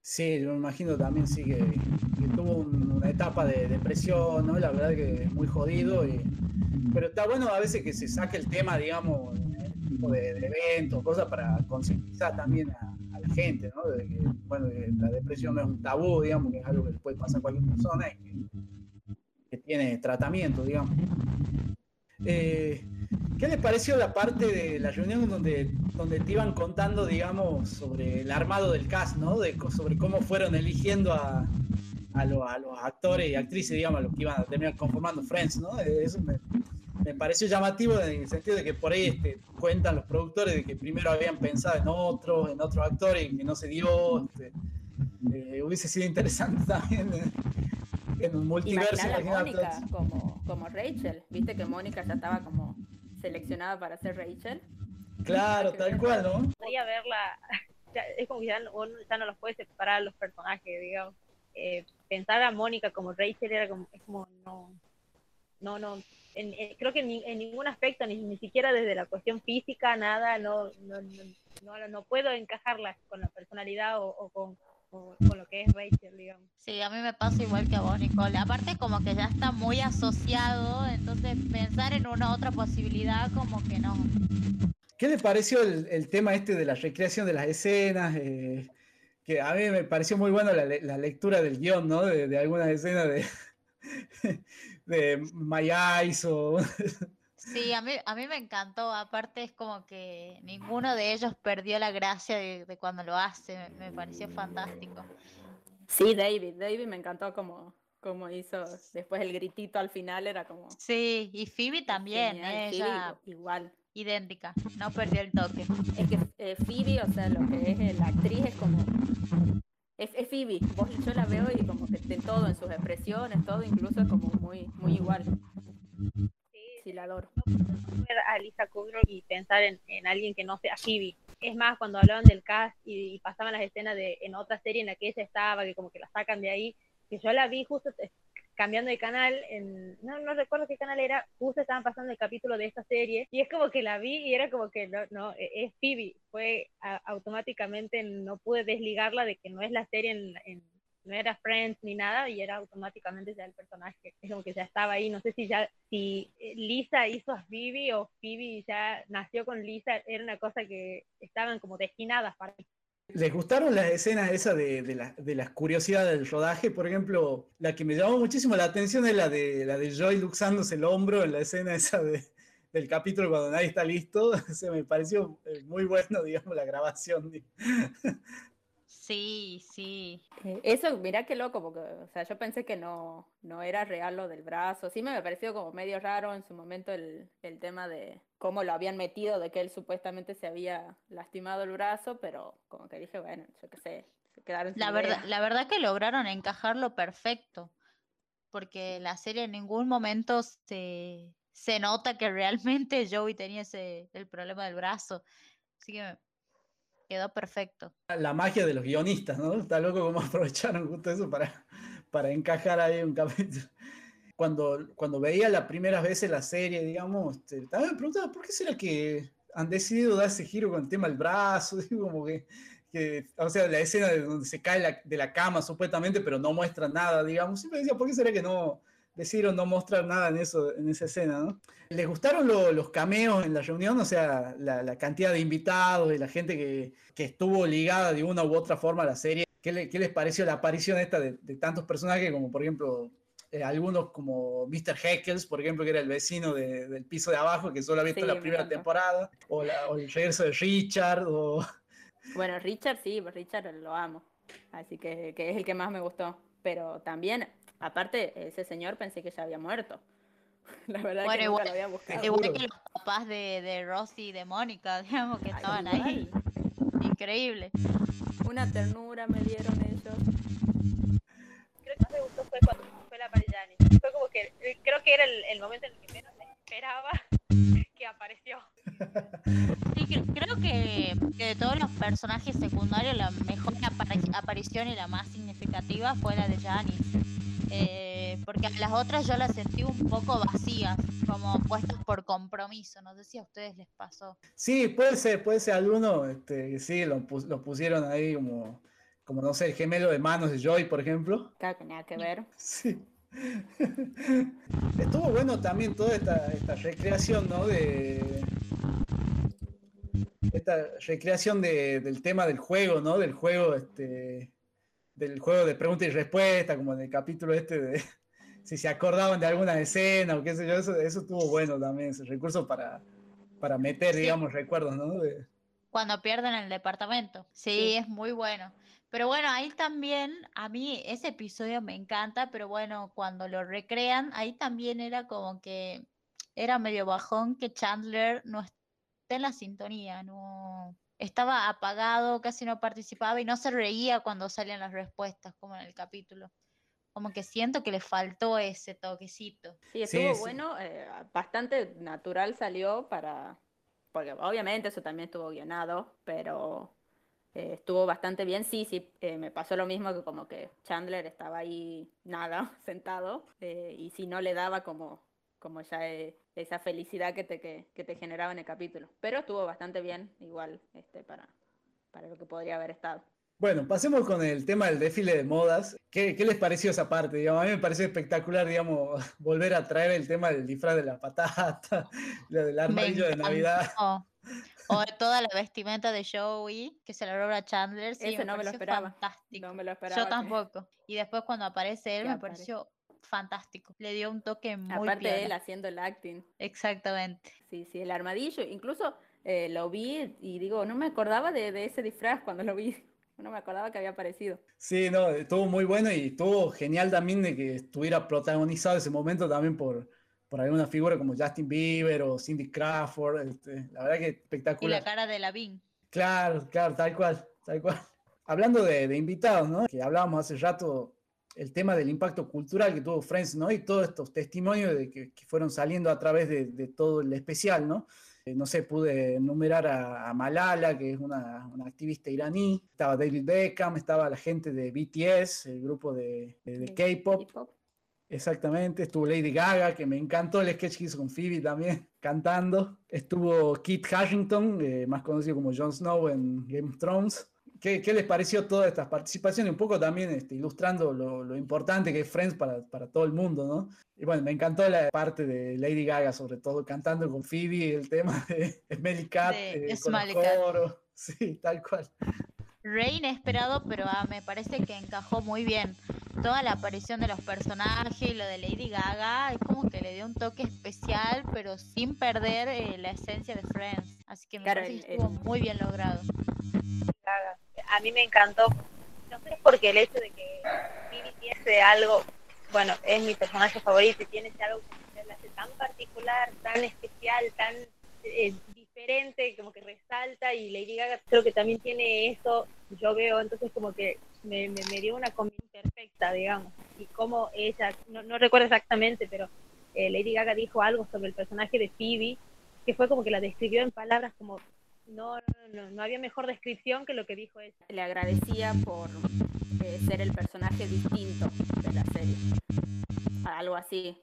Sí, yo me imagino también sí que, tuvo una etapa de depresión, ¿no? La verdad que muy jodido. Y, pero está bueno a veces que se saque el tema, digamos, tipo de, eventos, cosas para concientizar también a, la gente, ¿no? Bueno, la depresión no es un tabú, digamos, que es algo que le puede pasar a cualquier persona y que tiene tratamiento, digamos. Eh, ¿Qué les pareció la parte de la reunión donde, donde te iban contando, digamos, sobre el armado del cast, ¿no? Sobre cómo fueron eligiendo a, a, los actores y actrices, digamos, a los que iban a terminar conformando Friends, ¿no? Eso me, me pareció llamativo en el sentido de que por ahí este, cuentan los productores de que primero habían pensado en otros, en otros actores y que no se dio. Este, eh, hubiese sido interesante (laughs) también eh, en un multiverso. Mónica como, como Rachel, viste que Mónica ya estaba como seleccionada para ser Rachel. Claro, tal cual, ¿no? a verla, (laughs) es como que ya no, ya no los puede separar los personajes, digamos. Eh, pensar a Mónica como Rachel era como, es como no, no, no, creo que en, ningún aspecto, ni, ni siquiera desde la cuestión física, nada, no, no, no, no, puedo encajarla con la personalidad o, con, con lo que es Rachel, digamos. Sí, a mí me pasa igual que a vos, Nicole. Aparte como que ya está muy asociado, entonces pensar en una otra posibilidad como que no. ¿Qué le pareció el, el tema este de la recreación de las escenas? Eh, que a mí me pareció muy bueno la, la lectura del guion, ¿no? De, de algunas escenas de, (laughs) de My Eyes o... Sí, a mí, a mí me encantó. Aparte es como que ninguno de ellos perdió la gracia de, cuando lo hace. Me, pareció fantástico. Sí, David. David me encantó como, como hizo después el gritito al final. Era como... Sí, y Phoebe también. ella igual. Idéntica. No perdió el toque. Es que eh, Phoebe, o sea, lo que es la actriz es como es, es, Phoebe. Vos, yo la veo y como que en todo, en sus expresiones, todo, incluso como muy, muy igual. Sí, la adoro. Y pensar en, en, alguien que no sea Phoebe. Es más, cuando hablaban del cast y, pasaban las escenas de en otra serie en la que ella estaba, que como que la sacan de ahí, que yo la vi justo cambiando de canal, no, no recuerdo qué canal era, justo estaban pasando el capítulo de esta serie, y es como que la vi y era como que no, no e, es Phoebe, fue automáticamente, no pude desligarla de que no es la serie en, no era Friends ni nada y era automáticamente ya el personaje, es como que ya estaba ahí, no sé si ya, si Lisa hizo a Phoebe o Phoebe ya nació con Lisa, era una cosa que estaban como destinadas para ¿Les gustaron las escenas esas de, de, las curiosidades del rodaje? Por ejemplo, la que me llamó muchísimo la atención es la de, la de Joy luxándose el hombro en la escena esa de, del capítulo cuando nadie está listo. (laughs) Se me pareció eh, muy bueno, digamos, la grabación. (laughs) Sí, sí. Eh, eso, mirá qué loco, porque, o sea, yo pensé que no, no era real lo del brazo. Sí me, me pareció como medio raro en su momento el, el tema de cómo lo habían metido, de que él supuestamente se había lastimado el brazo, pero como que dije, bueno, yo qué sé, se quedaron la verdad, La verdad que lograron encajarlo perfecto, porque la serie en ningún momento se, se nota que realmente (laughs) Joey tenía ese, el problema del brazo. Así que Quedó perfecto. La magia de los guionistas, ¿no? Está loco cómo (laughs) aprovecharon justo eso para, para encajar ahí un capítulo. Cuando, cuando veía la primera vez la serie, digamos, este, también me preguntaba, ¿por qué será que han decidido dar ese giro con el tema del brazo? (laughs) Digo, como que, que, o sea, la escena de donde se cae de la cama supuestamente, pero no muestra nada, digamos. Siempre decía, ¿por qué será que no, decidieron no mostrar nada en, eso, en esa escena, ¿no? ¿Les gustaron los cameos en la reunión? O sea, la, cantidad de invitados y la gente que, que, estuvo ligada de una u otra forma a la serie. ¿Qué, qué les pareció la aparición esta de, tantos personajes como, por ejemplo, eh, algunos como Mr. Heckles, por ejemplo, que era el vecino del piso de abajo, que solo ha visto la primera temporada, o, el regreso de Richard, o... (laughs) Bueno, Richard sí, Richard lo amo, así que, que es el que más me gustó, pero también Aparte, ese señor pensé que ya había muerto. (laughs) La verdad es que nunca lo había buscado. Igual que los papás de, de Rosy y de Mónica, (laughs) digamos, que estaban ahí. Increíble. Una ternura me dieron ellos. Creo que más me gustó fue cuando fue la Parellani. Fue como que, eh, creo que era el, el momento en el que menos esperaba (laughs) que apareció. Sí, creo que, que, de todos los personajes secundarios la mejor aparición y la más significativa fue la de Janice Eh, porque a las otras yo las sentí un poco vacías, como puestas por compromiso. No sé si a ustedes les pasó. Sí, puede ser, puede ser alguno, este, sí, lo, pusieron ahí como, como, no sé, el gemelo de manos de Joy, por ejemplo. Claro que nada que ver. Sí. (laughs) Estuvo bueno también toda esta, esta recreación, ¿no? De, esta recreación del tema del juego, ¿no? Del juego, este, del juego de pregunta y respuesta, como en el capítulo este de (laughs) si se acordaban de alguna escena o qué sé yo, eso, eso estuvo bueno también, ese recurso para, para meter, digamos, recuerdos, ¿no? Cuando pierden el departamento. Sí, es muy bueno. Pero bueno, ahí también, a mí ese episodio me encanta, pero bueno, cuando lo recrean, ahí también era como que era medio bajón que Chandler no esté en la sintonía, no estaba apagado, casi no participaba y no se reía cuando salían las respuestas, como en el capítulo. Como que siento que le faltó ese toquecito. Sí, estuvo bueno, eh, bastante natural salió para, porque obviamente eso también estuvo guionado, pero eh, estuvo bastante bien. Sí, sí, eh, me pasó lo mismo que como que Chandler estaba ahí nada, (laughs) sentado, y si no le daba como como ya esa felicidad que te, que, te generaba en el capítulo. Pero estuvo bastante bien, igual, este, para, para lo que podría haber estado. Bueno, pasemos con el tema del desfile de modas. ¿Qué, les pareció esa parte? a mí me pareció espectacular, digamos, (laughs) volver a traer el tema del disfraz de la patata, (laughs) lo del armadillo de Navidad. O toda la vestimenta de Joey que se la logra Chandler. Sí, Eso no me lo esperaba. Fantástico. No me lo esperaba. Yo tampoco. Y después cuando aparece él me pareció fantástico. Le dio un toque muy Aparte de él haciendo el acting. Exactamente. Sí, sí, el armadillo. Incluso eh, lo vi y digo, no me acordaba de, ese disfraz cuando lo vi. (laughs) No me acordaba que había aparecido. Sí, no, estuvo muy bueno y estuvo genial también de que estuviera protagonizado ese momento también por, por alguna figura como Justin Bieber o Cindy Crawford. Este, la verdad que espectacular. Y la cara de Lavín. Claro, claro, tal cual, tal cual. Hablando de, de invitados, ¿no? Que hablábamos hace rato el tema del impacto cultural que tuvo Friends, ¿no? Y todos estos testimonios de que, fueron saliendo a través de, todo el especial, ¿no? Eh, no sé, pude enumerar a, Malala, que es una, activista iraní, estaba David Beckham, estaba la gente de BTS, el grupo de, K-pop. Exactamente, estuvo Lady Gaga, que me encantó el sketch que hizo con Phoebe también, (laughs) cantando. Estuvo Kit Harington, eh, más conocido como Jon Snow en Game of Thrones. ¿Qué, les pareció todas estas participaciones? Un poco también este, ilustrando lo, importante que es Friends para, todo el mundo, ¿no? Y bueno, me encantó la parte de Lady Gaga, sobre todo cantando con Phoebe, el tema de Smelly Cat, eh, con el coro. (laughs) Sí, tal cual. Re inesperado, pero ah, me parece que encajó muy bien. Toda la aparición de los personajes y lo de Lady Gaga es como que le dio un toque especial, pero sin perder eh, la esencia de Friends. Así que me parece que estuvo muy bien logrado a mí me encantó, no sé por qué el hecho de que Phoebe tiene algo, bueno, es mi personaje favorito y tiene ese algo que le hace tan particular, tan especial, tan eh, diferente, como que resalta y Lady Gaga creo que también tiene eso, yo veo, entonces como que me, dio una combinación perfecta, digamos, y como ella, no, recuerdo exactamente, pero eh, Lady Gaga dijo algo sobre el personaje de Phoebe, que fue como que la describió en palabras como no, no, no, había mejor descripción que lo que dijo él. Le agradecía por eh, ser el personaje distinto de la serie. Algo así.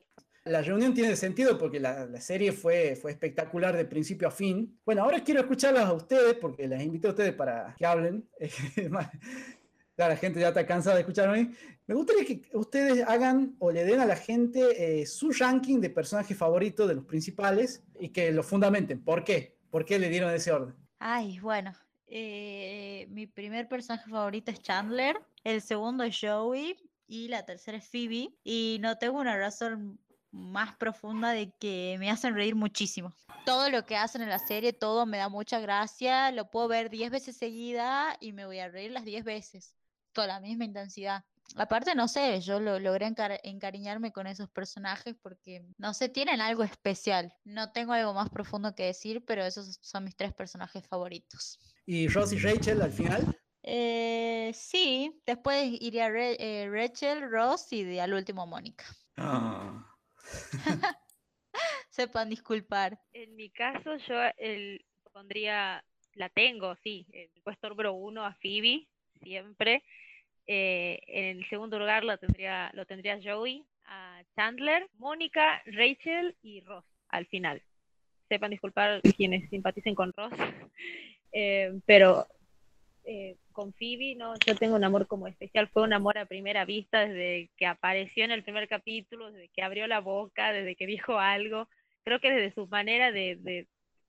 La reunión tiene sentido porque la, serie fue, fue espectacular de principio a fin. Bueno, ahora quiero escucharlas a ustedes porque las invité a ustedes para que hablen. (laughs) la gente ya está cansada de escucharme. Me gustaría que ustedes hagan o le den a la gente eh, su ranking de personajes favoritos de los principales y que lo fundamenten. ¿Por qué? ¿Por qué le dieron ese orden? Ay, bueno. Eh, mi primer personaje favorito es Chandler, el segundo es Joey y la tercera es Phoebe. Y no tengo una razón más profunda de que me hacen reír muchísimo. Todo lo que hacen en la serie, todo me da mucha gracia. Lo puedo ver 10 veces seguida y me voy a reír las 10 veces, con la misma intensidad. Aparte, no sé, yo lo, logré encariñarme con esos personajes porque, no sé, tienen algo especial. No tengo algo más profundo que decir, pero esos son mis tres personajes favoritos. ¿Y Ross y Rachel al final? Eh, sí, después iría eh, Rachel, Ross y de, al último Mónica. Ah. (laughs) Sepan disculpar. En mi caso, yo el, pondría, la tengo, sí, el puesto número uno a Phoebe, siempre. Eh, en el segundo lugar lo tendría, lo tendría Joey, Chandler, Mónica, Rachel y Ross al final. Sepan disculpar quienes simpaticen con Ross, (laughs) eh, pero eh, con Phoebe, no, yo tengo un amor como especial, fue un amor a primera vista desde que apareció en el primer capítulo, desde que abrió la boca, desde que dijo algo, creo que desde su manera de,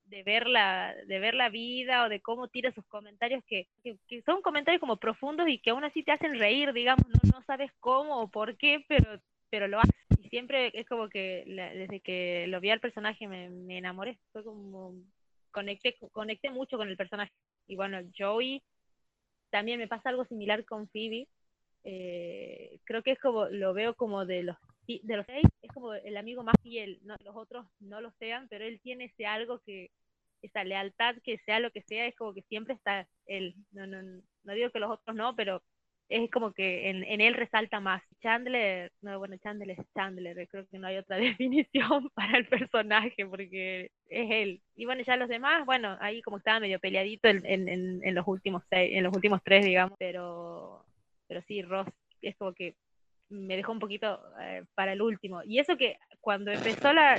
de ver, la, de ver la vida o de cómo tira sus comentarios, que, que, son comentarios como profundos y que aún así te hacen reír, digamos, no, no sabes cómo o por qué, pero, pero lo hace. Y siempre es como que desde que lo vi al personaje me, me enamoré, fue como conecté, conecté mucho con el personaje. Y bueno, Joey también me pasa algo similar con Phoebe. Eh, creo que es como, lo veo como de los, de los seis, es como el amigo más fiel. No, los otros no lo sean, pero él tiene ese algo que, esa lealtad, que sea lo que sea, es como que siempre está él. No, no, no digo que los otros no, pero es como que en, en, él resalta más. Chandler, no, bueno, Chandler es Chandler, creo que no hay otra (laughs) definición para el personaje porque es él. Y bueno, ya los demás, bueno, ahí como estaba medio peleadito en, en, en los últimos seis, en los últimos tres, digamos, pero, pero sí, Ross es como que me dejó un poquito eh, para el último. Y eso que cuando empezó la,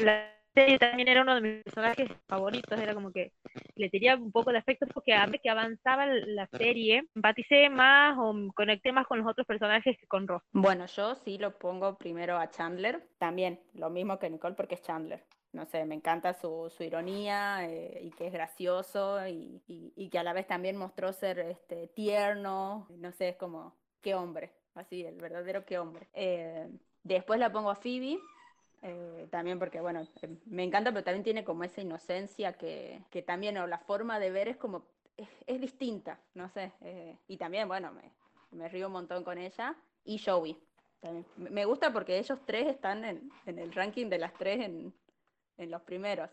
serie también era uno de mis personajes favoritos, era como que le tenía un poco de afecto porque a que avanzaba la serie, empaticé más o conecté más con los otros personajes que con Ross. Bueno, yo sí lo pongo primero a Chandler, también lo mismo que Nicole porque es Chandler. No sé, me encanta su, su ironía eh, y que es gracioso y, y, y, que a la vez también mostró ser este, tierno, no sé, es como, qué hombre, así, el verdadero qué hombre. Eh, después la pongo a Phoebe, eh, también porque, bueno, eh, me encanta, pero también tiene como esa inocencia que, que también, o la forma de ver es como, es, distinta, no sé. Eh, y también, bueno, me, me, río un montón con ella. Y Joey. También. Me gusta porque ellos tres están en, en el ranking de las tres en, en los primeros.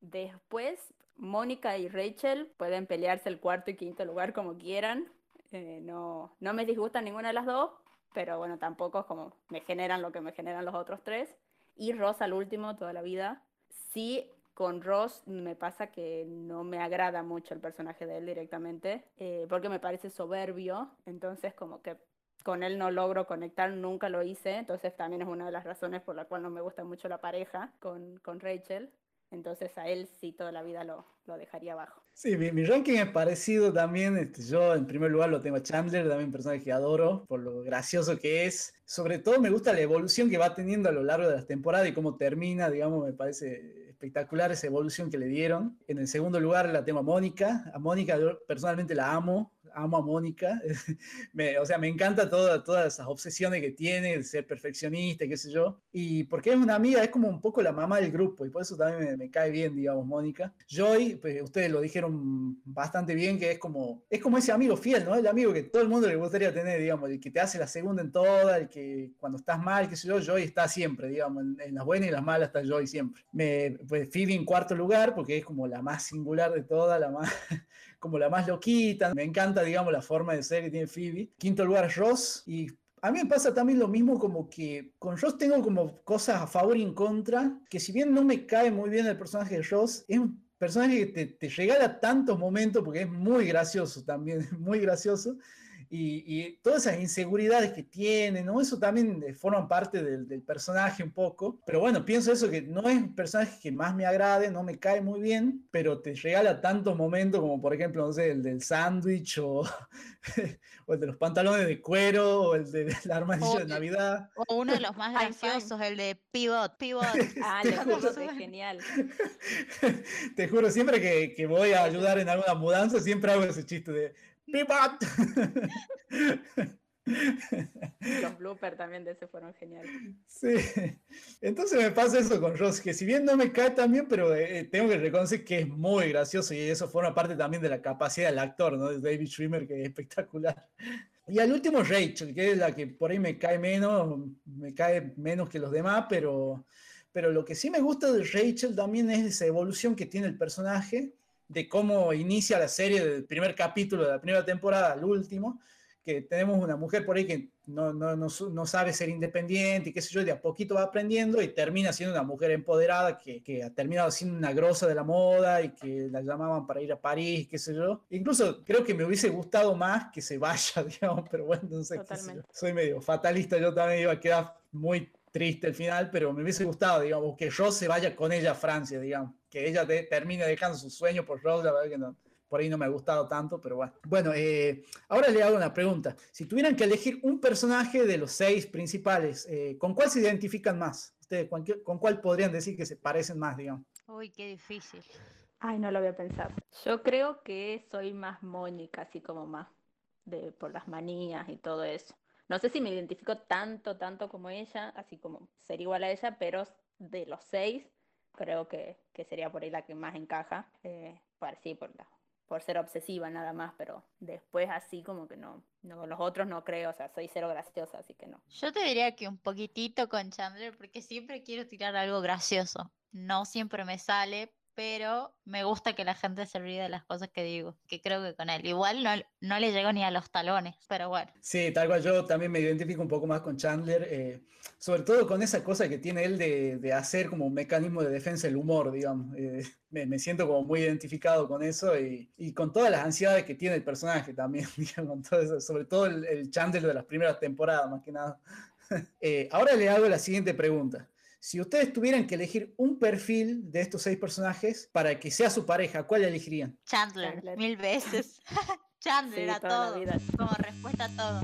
Después, Mónica y Rachel pueden pelearse el cuarto y quinto lugar como quieran. No, no me disgusta ninguna de las dos, pero bueno, tampoco es como me generan lo que me generan los otros tres. Y Ross al último toda la vida. Sí, con Ross me pasa que no me agrada mucho el personaje de él directamente, eh, porque me parece soberbio, entonces como que con él no logro conectar, nunca lo hice, entonces también es una de las razones por la cual no me gusta mucho la pareja con, con Rachel. Entonces a él sí toda la vida lo, lo dejaría abajo. Sí, mi, ranking es parecido también. Este, yo en primer lugar lo tengo a Chandler, también un personaje que adoro por lo gracioso que es. Sobre todo me gusta la evolución que va teniendo a lo largo de las temporadas y cómo termina, digamos, me parece espectacular esa evolución que le dieron. En el segundo lugar la tengo a Mónica. A Mónica yo personalmente la amo, amo a Mónica. (laughs) o sea, me encanta toda, todas esas obsesiones que tiene, de ser perfeccionista, qué sé yo. Y porque es una amiga, es como un poco la mamá del grupo y por eso también me, me cae bien, digamos, Mónica. Joy, pues ustedes lo dijeron bastante bien, que es como, es como ese amigo fiel, ¿no? El amigo que todo el mundo le gustaría tener, digamos, el que te hace la segunda en toda, el que cuando estás mal, qué sé yo, Joy está siempre, digamos, en, en las buenas y las malas está Joy siempre. Me, pues Phoebe en cuarto lugar, porque es como la más singular de todas, la más, (laughs) como la más loquita. Me encanta, digamos, la forma de ser que tiene Phoebe. Quinto lugar, Ross. Y a mí me pasa también lo mismo como que con Ross tengo como cosas a favor y en contra, que si bien no me cae muy bien el personaje de Ross, es un personaje que te, te regala tantos momentos porque es muy gracioso también, (laughs) muy gracioso. Y, y, todas esas inseguridades que tiene, ¿no? Eso también forman parte del, del, personaje un poco. Pero bueno, pienso eso que no es un personaje que más me agrade, no me cae muy bien, pero te regala tantos momentos como por ejemplo, no sé, el del sándwich o, (laughs) o, el de los pantalones de cuero o el de, armadillo o, de Navidad. O uno de los (laughs) más graciosos, el de pivot, pivot. (laughs) Ah, pivot es genial. Te juro, siempre que, que voy a ayudar en alguna mudanza, siempre hago ese chiste de ¡Pivot! Los bloopers también de ese fueron geniales. Sí. Entonces me pasa eso con Ross, que si bien no me cae tan bien, pero eh, tengo que reconocer que es muy gracioso y eso forma parte también de la capacidad del actor, ¿no? De David Schwimmer, que es espectacular. Y al último Rachel, que es la que por ahí me cae menos, me cae menos que los demás, pero, pero lo que sí me gusta de Rachel también es esa evolución que tiene el personaje de cómo inicia la serie del primer capítulo de la primera temporada al último, que tenemos una mujer por ahí que no, no, no, no, sabe ser independiente y qué sé yo, y de a poquito va aprendiendo y termina siendo una mujer empoderada que, que, ha terminado siendo una grosa de la moda y que la llamaban para ir a París, qué sé yo. Incluso creo que me hubiese gustado más que se vaya, (laughs) digamos, pero bueno, no sé, soy medio fatalista, yo también iba a quedar muy triste el final, pero me hubiese gustado, digamos, que Ross se vaya con ella a Francia, digamos, que ella termine dejando su sueño por Ross, la verdad que no, por ahí no me ha gustado tanto, pero bueno. Bueno, eh, ahora le hago una pregunta. Si tuvieran que elegir un personaje de los seis principales, eh, ¿con cuál se identifican más? ¿Ustedes con, cuál podrían decir que se parecen más, digamos? Uy, qué difícil. Ay, no lo voy a pensar. Yo creo que soy más Mónica, así como más de por las manías y todo eso. No sé si me identifico tanto, tanto como ella, así como ser igual a ella, pero de los seis, creo que, sería por ahí la que más encaja. Eh, por, sí, por, por ser obsesiva nada más, pero después así como que no, no, los otros no creo, o sea, soy cero graciosa, así que no. Yo te diría que un poquitito con Chandler, porque siempre quiero tirar algo gracioso. No siempre me sale, pero me gusta que la gente se ríe de las cosas que digo, que creo que con él. Igual no, no le llego ni a los talones, pero bueno. Sí, tal cual yo también me identifico un poco más con Chandler, eh, sobre todo con esa cosa que tiene él de, de, hacer como un mecanismo de defensa el humor, digamos. Eh, (laughs) me, siento como muy identificado con eso y, y, con todas las ansiedades que tiene el personaje también, (laughs) digamos, sobre todo el, el, Chandler de las primeras temporadas, más que nada. (laughs) Eh, ahora le hago la siguiente pregunta. Si ustedes tuvieran que elegir un perfil de estos seis personajes para que sea su pareja, ¿cuál elegirían? Chandler, mil veces. (laughs) (laughs) Chandler a todo, como respuesta a todo.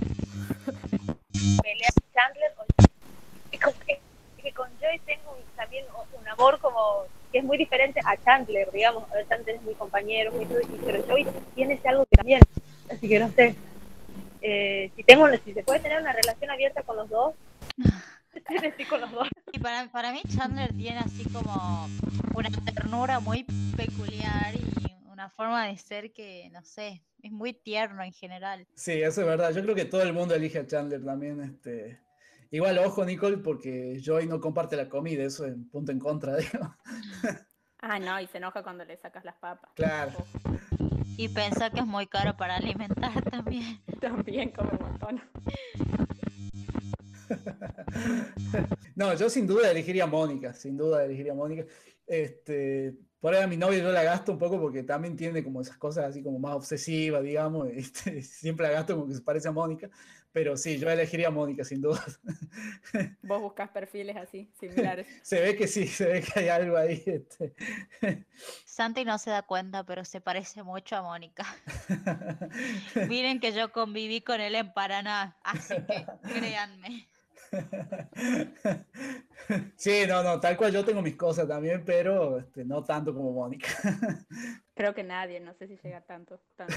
Pelea Chandler que con Joy tengo también un amor como que es muy diferente a Chandler, digamos, Chandler es muy compañero, muy pero Joy tiene ese algo que también, así que no sé, eh, si tengo, si se puede tener una relación abierta con los dos, (laughs) (laughs) con los dos. Y para, para mí Chandler tiene así como una ternura muy peculiar y una forma de ser que, no sé, es muy tierno en general. Sí, eso es verdad. Yo creo que todo el mundo elige a Chandler también. Este... Igual, ojo, Nicole, porque Joy no comparte la comida, eso es un punto en contra, (laughs) digo. Ah, no, y se enoja cuando le sacas las papas. Claro. Y piensa que es muy caro para alimentar también. (laughs) También come un montón. (laughs) no, yo sin duda elegiría a Mónica, sin duda elegiría a Mónica. Este, por ahí a mi novia yo la gasto un poco porque también tiene como esas cosas así como más obsesivas, digamos, (laughs) este, siempre la gasto como que se parece a Mónica, pero sí, yo elegiría a Mónica sin duda. (laughs) Vos buscas perfiles así, similares. se ve que sí, se ve que hay algo ahí. Este. Santi no se da cuenta, pero se parece mucho a Mónica. Miren que yo conviví con él en Paraná, así que créanme. (laughs) Sí, no, no, tal cual yo tengo mis cosas también, pero este, no tanto como Mónica. (laughs) Creo que nadie, no sé si llega tanto, tanto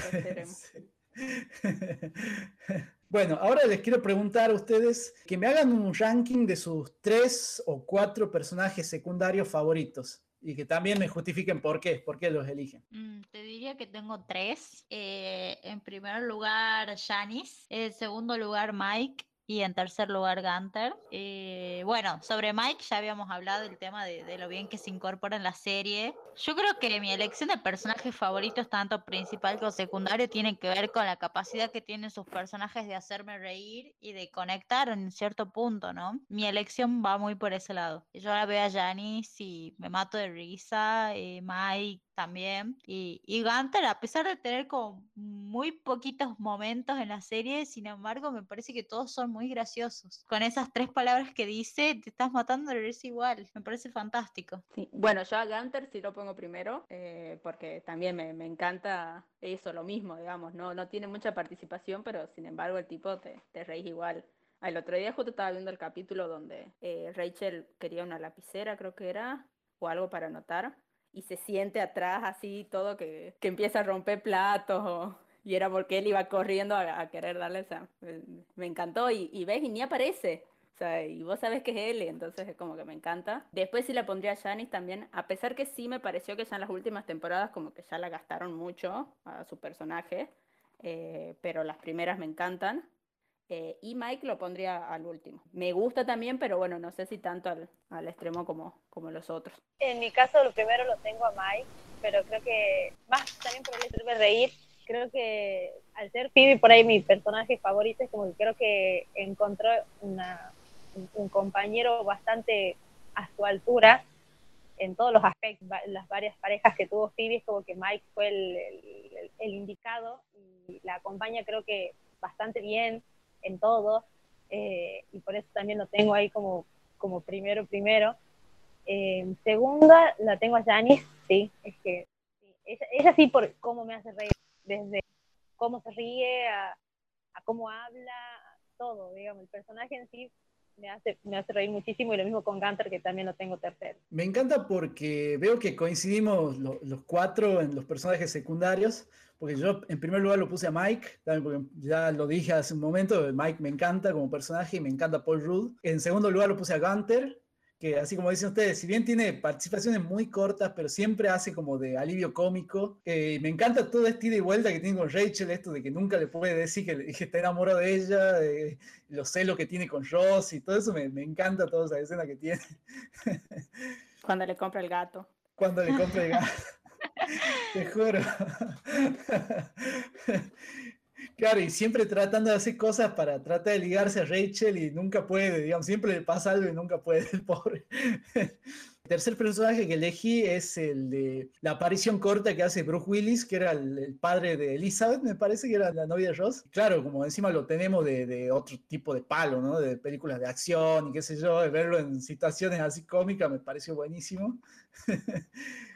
(laughs) Bueno, ahora les quiero preguntar a ustedes que me hagan un ranking de sus tres o cuatro personajes secundarios favoritos y que también me justifiquen por qué, por qué los eligen. Mm, te diría que tengo tres. Eh, en primer lugar, Janice. En segundo lugar, Mike. Y en tercer lugar, Gunter. Eh, bueno, sobre Mike ya habíamos hablado del tema de, lo bien que se incorpora en la serie. Yo creo que mi elección de personajes favoritos, tanto principal como secundario, tiene que ver con la capacidad que tienen sus personajes de hacerme reír y de conectar en cierto punto, ¿no? Mi elección va muy por ese lado. Yo la veo a Janice y me mato de risa. Eh, Mike también. Y, y Gunter, a pesar de tener como muy poquitos momentos en la serie, sin embargo, me parece que todos son muy graciosos. Con esas tres palabras que dice, te estás matando de risa igual. Me parece fantástico. Sí. Bueno, yo a Gunter sí lo pongo primero, eh, porque también me, me, encanta eso, lo mismo, digamos. No, no tiene mucha participación, pero sin embargo el tipo te, te reís igual. El otro día justo estaba viendo el capítulo donde eh, Rachel quería una lapicera, creo que era, o algo para anotar y se siente atrás así todo que, que empieza a romper platos y era porque él iba corriendo a, querer darle esa... Me encantó y, y, ves y ni aparece. O sea, y vos sabes que es él, entonces es como que me encanta. Después sí la pondría a Janice también, a pesar que sí me pareció que ya en las últimas temporadas como que ya la gastaron mucho a su personaje, eh, pero las primeras me encantan. Eh, y Mike lo pondría al último. Me gusta también, pero bueno, no sé si tanto al, al, extremo como, como los otros. En mi caso, lo primero lo tengo a Mike, pero creo que más también por el de reír creo que al ser Phoebe por ahí mi personaje favorito es como que creo que encontró una, un compañero bastante a su altura en todos los aspectos, las varias parejas que tuvo Phoebe, es como que Mike fue el, el, indicado y la acompaña creo que bastante bien en todo, eh, y por eso también lo tengo ahí como, como primero, primero. Eh, segunda, la tengo a Janice, sí, es que ella, sí por cómo me hace reír, desde cómo se ríe, a, a cómo habla, todo, digamos, el personaje en sí me hace, me hace reír muchísimo y lo mismo con Gunter que también lo tengo tercero. Me encanta porque veo que coincidimos los cuatro en los personajes secundarios, porque yo en primer lugar lo puse a Mike, también porque ya lo dije hace un momento, Mike me encanta como personaje y me encanta Paul Rudd. En segundo lugar lo puse a Gunter, que así como dicen ustedes, si bien tiene participaciones muy cortas, pero siempre hace como de alivio cómico. Eh, me encanta todo este ida y vuelta que tiene con Rachel, esto de que nunca le puede decir que, que está enamorado de ella, los celos que tiene con Ross y todo eso, me, me encanta toda esa escena que tiene. (laughs) Cuando le compra el gato. Cuando le compra el gato. (laughs) Te juro. (laughs) Claro, y siempre tratando de hacer cosas para tratar de ligarse a Rachel y nunca puede, digamos, siempre le pasa algo y nunca puede, el pobre. (laughs) El tercer personaje que elegí es el de la aparición corta que hace Bruce Willis, que era el, padre de Elizabeth, me parece que era la novia de Ross. Claro, como encima lo tenemos de, otro tipo de palo, ¿no? De películas de acción y qué sé yo, de verlo en situaciones así cómicas me pareció buenísimo. (laughs)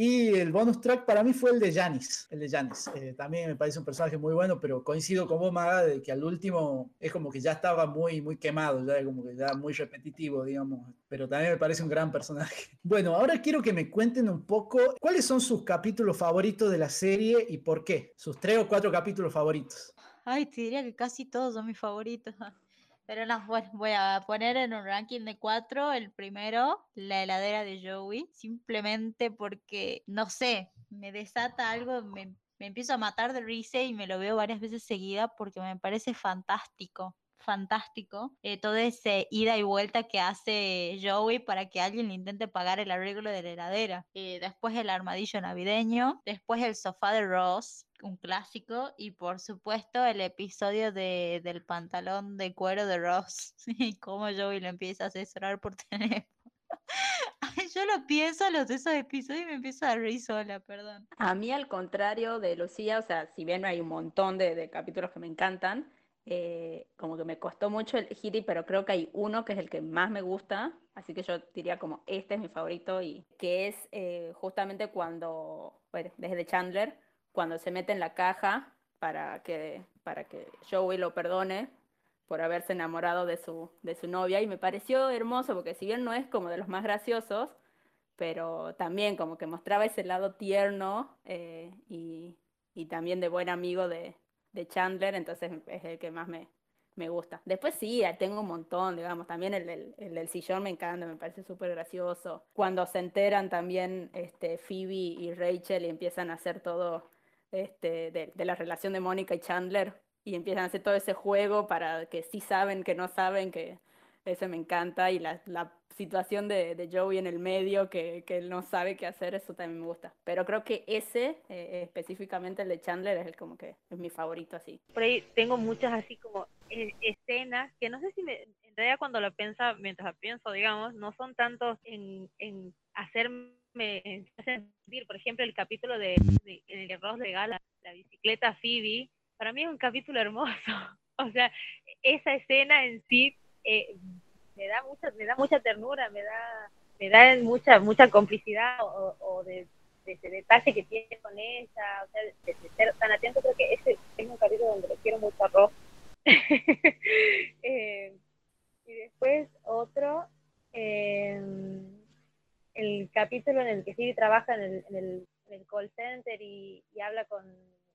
Y el bonus track para mí fue el de Janis, el de Janis. Eh, también me parece un personaje muy bueno, pero coincido con vos, Maga, de que al último es como que ya estaba muy, muy quemado, ya como que ya muy repetitivo, digamos. Pero también me parece un gran personaje. (laughs) Bueno, ahora quiero que me cuenten un poco cuáles son sus capítulos favoritos de la serie y por qué. Sus tres o cuatro capítulos favoritos. Ay, te diría que casi todos son mis favoritos. (laughs) Pero no, bueno, voy a poner en un ranking de cuatro el primero, la heladera de Joey, simplemente porque, no sé, me desata algo, me, empiezo a matar de risa y me lo veo varias veces seguida porque me parece fantástico fantástico eh, todo ese ida y vuelta que hace Joey para que alguien le intente pagar el arreglo de la heladera. Eh, después el armadillo navideño, después el sofá de Ross, un clásico, y por supuesto el episodio de, del pantalón de cuero de Ross, (laughs) y cómo Joey lo empieza a asesorar por (laughs) teléfono. Yo lo pienso los esos episodios y me empiezo a reír sola, perdón. A mí, al contrario de Lucía, o sea, si bien hay un montón de, de capítulos que me encantan, eh, como que me costó mucho el Hitty, pero creo que hay uno que es el que más me gusta, así que yo diría como este es mi favorito y que es eh, justamente cuando, bueno, desde Chandler, cuando se mete en la caja para que, para que Joey lo perdone por haberse enamorado de su, de su novia y me pareció hermoso porque si bien no es como de los más graciosos, pero también como que mostraba ese lado tierno eh, y, y también de buen amigo de, de Chandler, entonces es el que más me, me gusta. Después sí, tengo un montón, digamos, también el, el, del sillón me encanta, me parece súper gracioso. Cuando se enteran también este, Phoebe y Rachel y empiezan a hacer todo este, de, de la relación de Mónica y Chandler y empiezan a hacer todo ese juego para que sí saben, que no saben, que ese me encanta y la, la situación de, de, Joey en el medio, que, que, él no sabe qué hacer, eso también me gusta. Pero creo que ese, eh, específicamente el de Chandler, es el como que es mi favorito así. Por ahí tengo muchas así como eh, escenas que no sé si me, en realidad cuando lo pienso, mientras lo pienso, digamos, no son tantos en, en hacerme sentir, por ejemplo, el capítulo de, de en el que Ross regala la bicicleta a Phoebe, para mí es un capítulo hermoso. (laughs) O sea, esa escena en sí eh, me da mucha, me da mucha ternura, me da, me da mucha, mucha complicidad o, de, ese detalle que tiene con ella, o sea, de, ser tan atento, creo que ese es un capítulo donde lo quiero mucho a Ross. (laughs) Eh, y después otro, eh, el capítulo en el que Stevie trabaja en el, en el, call center y, habla con,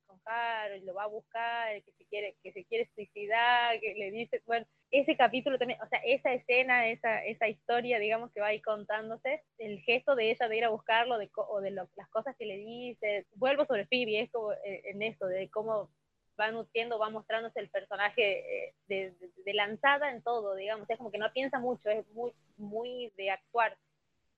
con Harold, lo va a buscar, que se quiere, que se quiere suicidar, que le dice, bueno, ese capítulo también, o sea, esa escena, esa, esa historia, digamos, que va ahí contándose, el gesto de ella de ir a buscarlo, de, o de las cosas que le dice, vuelvo sobre Phoebe, es como eh, en eso, de cómo va nutriendo, va mostrándose el personaje eh, de, de, lanzada en todo, digamos, es como que no piensa mucho, es muy, muy de actuar,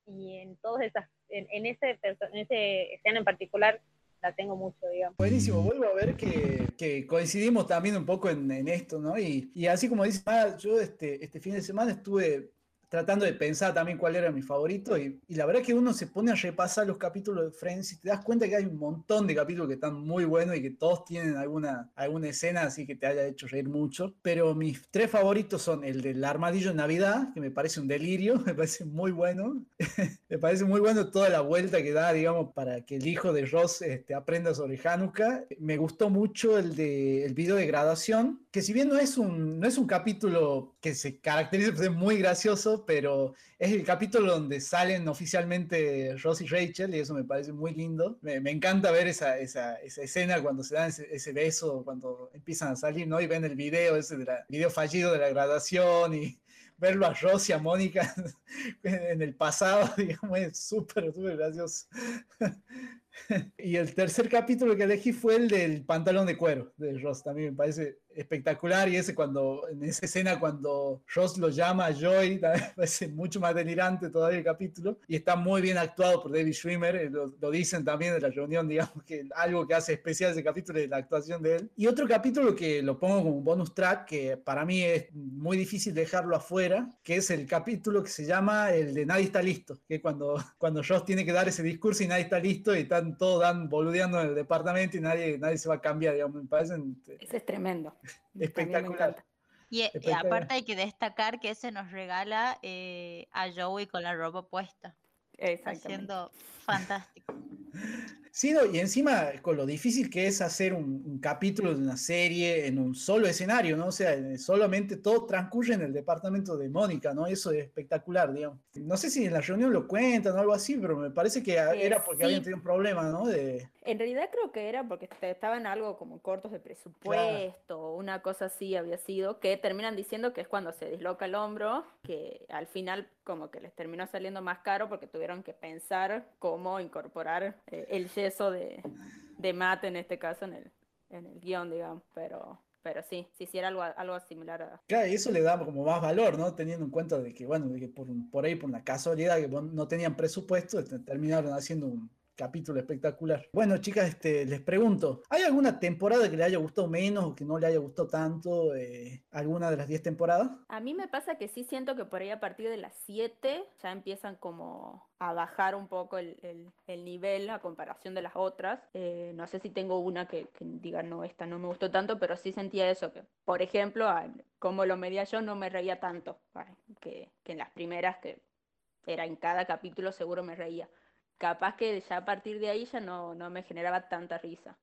y en todas esas, en, en ese, en ese escena en particular, la tengo mucho, digamos. Buenísimo, vuelvo a ver que, que coincidimos también un poco en, en esto, ¿no? Y, y, así como dice, ah, yo este, este fin de semana estuve tratando de pensar también cuál era mi favorito y, y, la verdad que uno se pone a repasar los capítulos de Friends y te das cuenta que hay un montón de capítulos que están muy buenos y que todos tienen alguna, alguna escena así que te haya hecho reír mucho, pero mis tres favoritos son el del armadillo en Navidad, que me parece un delirio, (laughs) me parece muy bueno, (laughs) me parece muy bueno toda la vuelta que da, digamos, para que el hijo de Ross este, aprenda sobre Hanukkah, me gustó mucho el de el video de graduación, que si bien no es un, no es un capítulo que se caracteriza por ser muy gracioso, pero es el capítulo donde salen oficialmente Ross y Rachel y eso me parece muy lindo. Me, me encanta ver esa, esa, esa, escena cuando se dan ese, ese, beso, cuando empiezan a salir, ¿no? Y ven el video, ese de la, video fallido de la graduación y (laughs) verlo a Ross y a Mónica (laughs) en el pasado, (laughs) digamos, es súper, súper gracioso. y el tercer capítulo que elegí fue el del pantalón de cuero de Ross, también me parece espectacular y ese cuando en esa escena cuando Ross lo llama a Joy (laughs) parece mucho más delirante todavía el capítulo y está muy bien actuado por David Schwimmer lo, lo, dicen también en la reunión (laughs) digamos que algo que hace especial ese capítulo es la actuación de él. Y otro capítulo que lo pongo como bonus track que para mí es muy difícil dejarlo afuera que es el capítulo que se llama el de nadie está listo que cuando, cuando Ross tiene que dar ese discurso y nadie está listo y están todos dan, boludeando en el departamento y nadie, nadie se va a cambiar digamos me parece ese es tremendo espectacular. Y, y, aparte hay que destacar que ese nos regala eh, a Joey con la ropa puesta. Haciendo fantástico. (laughs) Sí, no, y encima con lo difícil que es hacer un, un, capítulo de una serie en un solo escenario, ¿no? O sea, solamente todo transcurre en el departamento de Mónica, ¿no? Eso es espectacular, digamos. No sé si en la reunión lo cuentan o algo así, pero me parece que eh, era porque sí. habían tenido un problema, ¿no? De... En realidad creo que era porque estaban algo como cortos de presupuesto, claro. una cosa así había sido, que terminan diciendo que es cuando se disloca el hombro, que al final como que les terminó saliendo más caro porque tuvieron que pensar cómo incorporar eh, el yeso de, de mate en este caso en el, en el guion, digamos, pero, pero sí, si hiciera algo, algo similar a... Claro, eso le da como más valor, ¿no? Teniendo en cuenta de que, bueno, de que por, por ahí, por una casualidad, que no tenían presupuesto, terminaron haciendo un, capítulo espectacular. Bueno, chicas, este, les pregunto, ¿hay alguna temporada que le haya gustado menos o que no le haya gustado tanto? Eh, ¿Alguna de las 10 temporadas? A mí me pasa que sí siento que por ahí a partir de las 7 ya empiezan como a bajar un poco el, el, el nivel a comparación de las otras. Eh, no sé si tengo una que, diga, no, esta no me gustó tanto, pero sí sentía eso, que por ejemplo, como lo medía yo, no me reía tanto, que en las primeras, que era en cada capítulo seguro me reía capaz que ya a partir de ahí ya no, no me generaba tanta risa.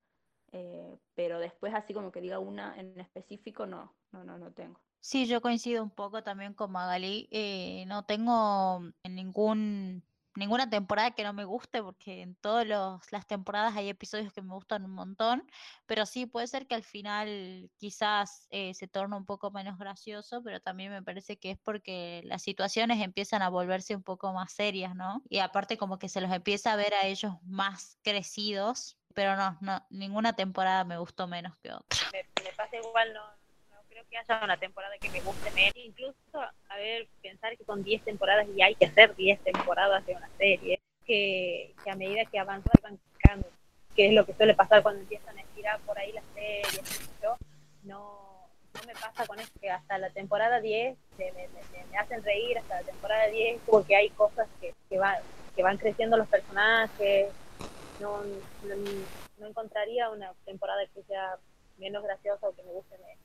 Eh, pero después así como que diga una en específico, no, no, no, no tengo. Sí, yo coincido un poco también con Magali. Eh, no tengo ningún ninguna temporada que no me guste, porque en todas las temporadas hay episodios que me gustan un montón, pero sí puede ser que al final quizás eh, se torne un poco menos gracioso, pero también me parece que es porque las situaciones empiezan a volverse un poco más serias, ¿no? Y aparte como que se los empieza a ver a ellos más crecidos, pero no, no ninguna temporada me gustó menos que otra. Me, me pasa igual, no, creo que haya una temporada que me guste menos. Incluso, a ver, pensar que son 10 temporadas y hay que hacer 10 temporadas de una serie, que, que a medida que avanza van sacando, que es lo que suele pasar cuando empiezan a estirar por ahí las series, yo, no, no me pasa con esto, que hasta la temporada 10 me, hacen reír, hasta la temporada 10 porque hay cosas que, que, van, que van creciendo los personajes, no, no encontraría una temporada que sea menos graciosa o que me guste menos.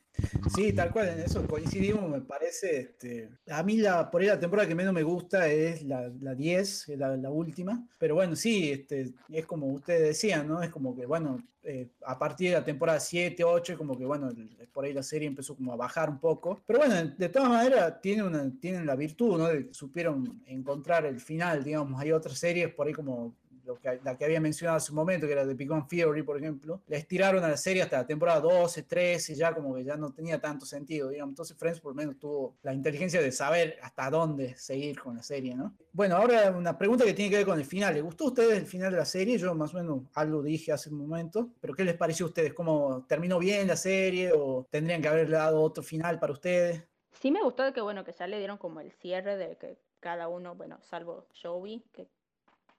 Sí, tal cual, en eso coincidimos, me parece. Este, a mí la, por ahí la temporada que menos me gusta es la, la 10, la, la última. Pero bueno, sí, este, es como ustedes decían, ¿no? Es como que, bueno, eh, a partir de la temporada 7, 8, como que, bueno, por ahí la serie empezó como a bajar un poco. Pero bueno, de todas maneras, tiene una, tienen la virtud, ¿no? De que supieron encontrar el final, digamos. Hay otras series por ahí como lo que, la que había mencionado hace un momento, que era de Big One Theory, por ejemplo, la estiraron a la serie hasta la temporada 12, 13, ya como que ya no tenía tanto sentido, digamos. Entonces Friends por lo menos tuvo la inteligencia de saber hasta dónde seguir con la serie, ¿no? Bueno, ahora una pregunta que tiene que ver con el final. ¿Les gustó a ustedes el final de la serie? Yo más o menos algo dije hace un momento, pero ¿qué les pareció a ustedes? ¿Cómo terminó bien la serie o tendrían que haberle dado otro final para ustedes? Sí me gustó que, bueno, que ya le dieron como el cierre de que cada uno, bueno, salvo Joey, que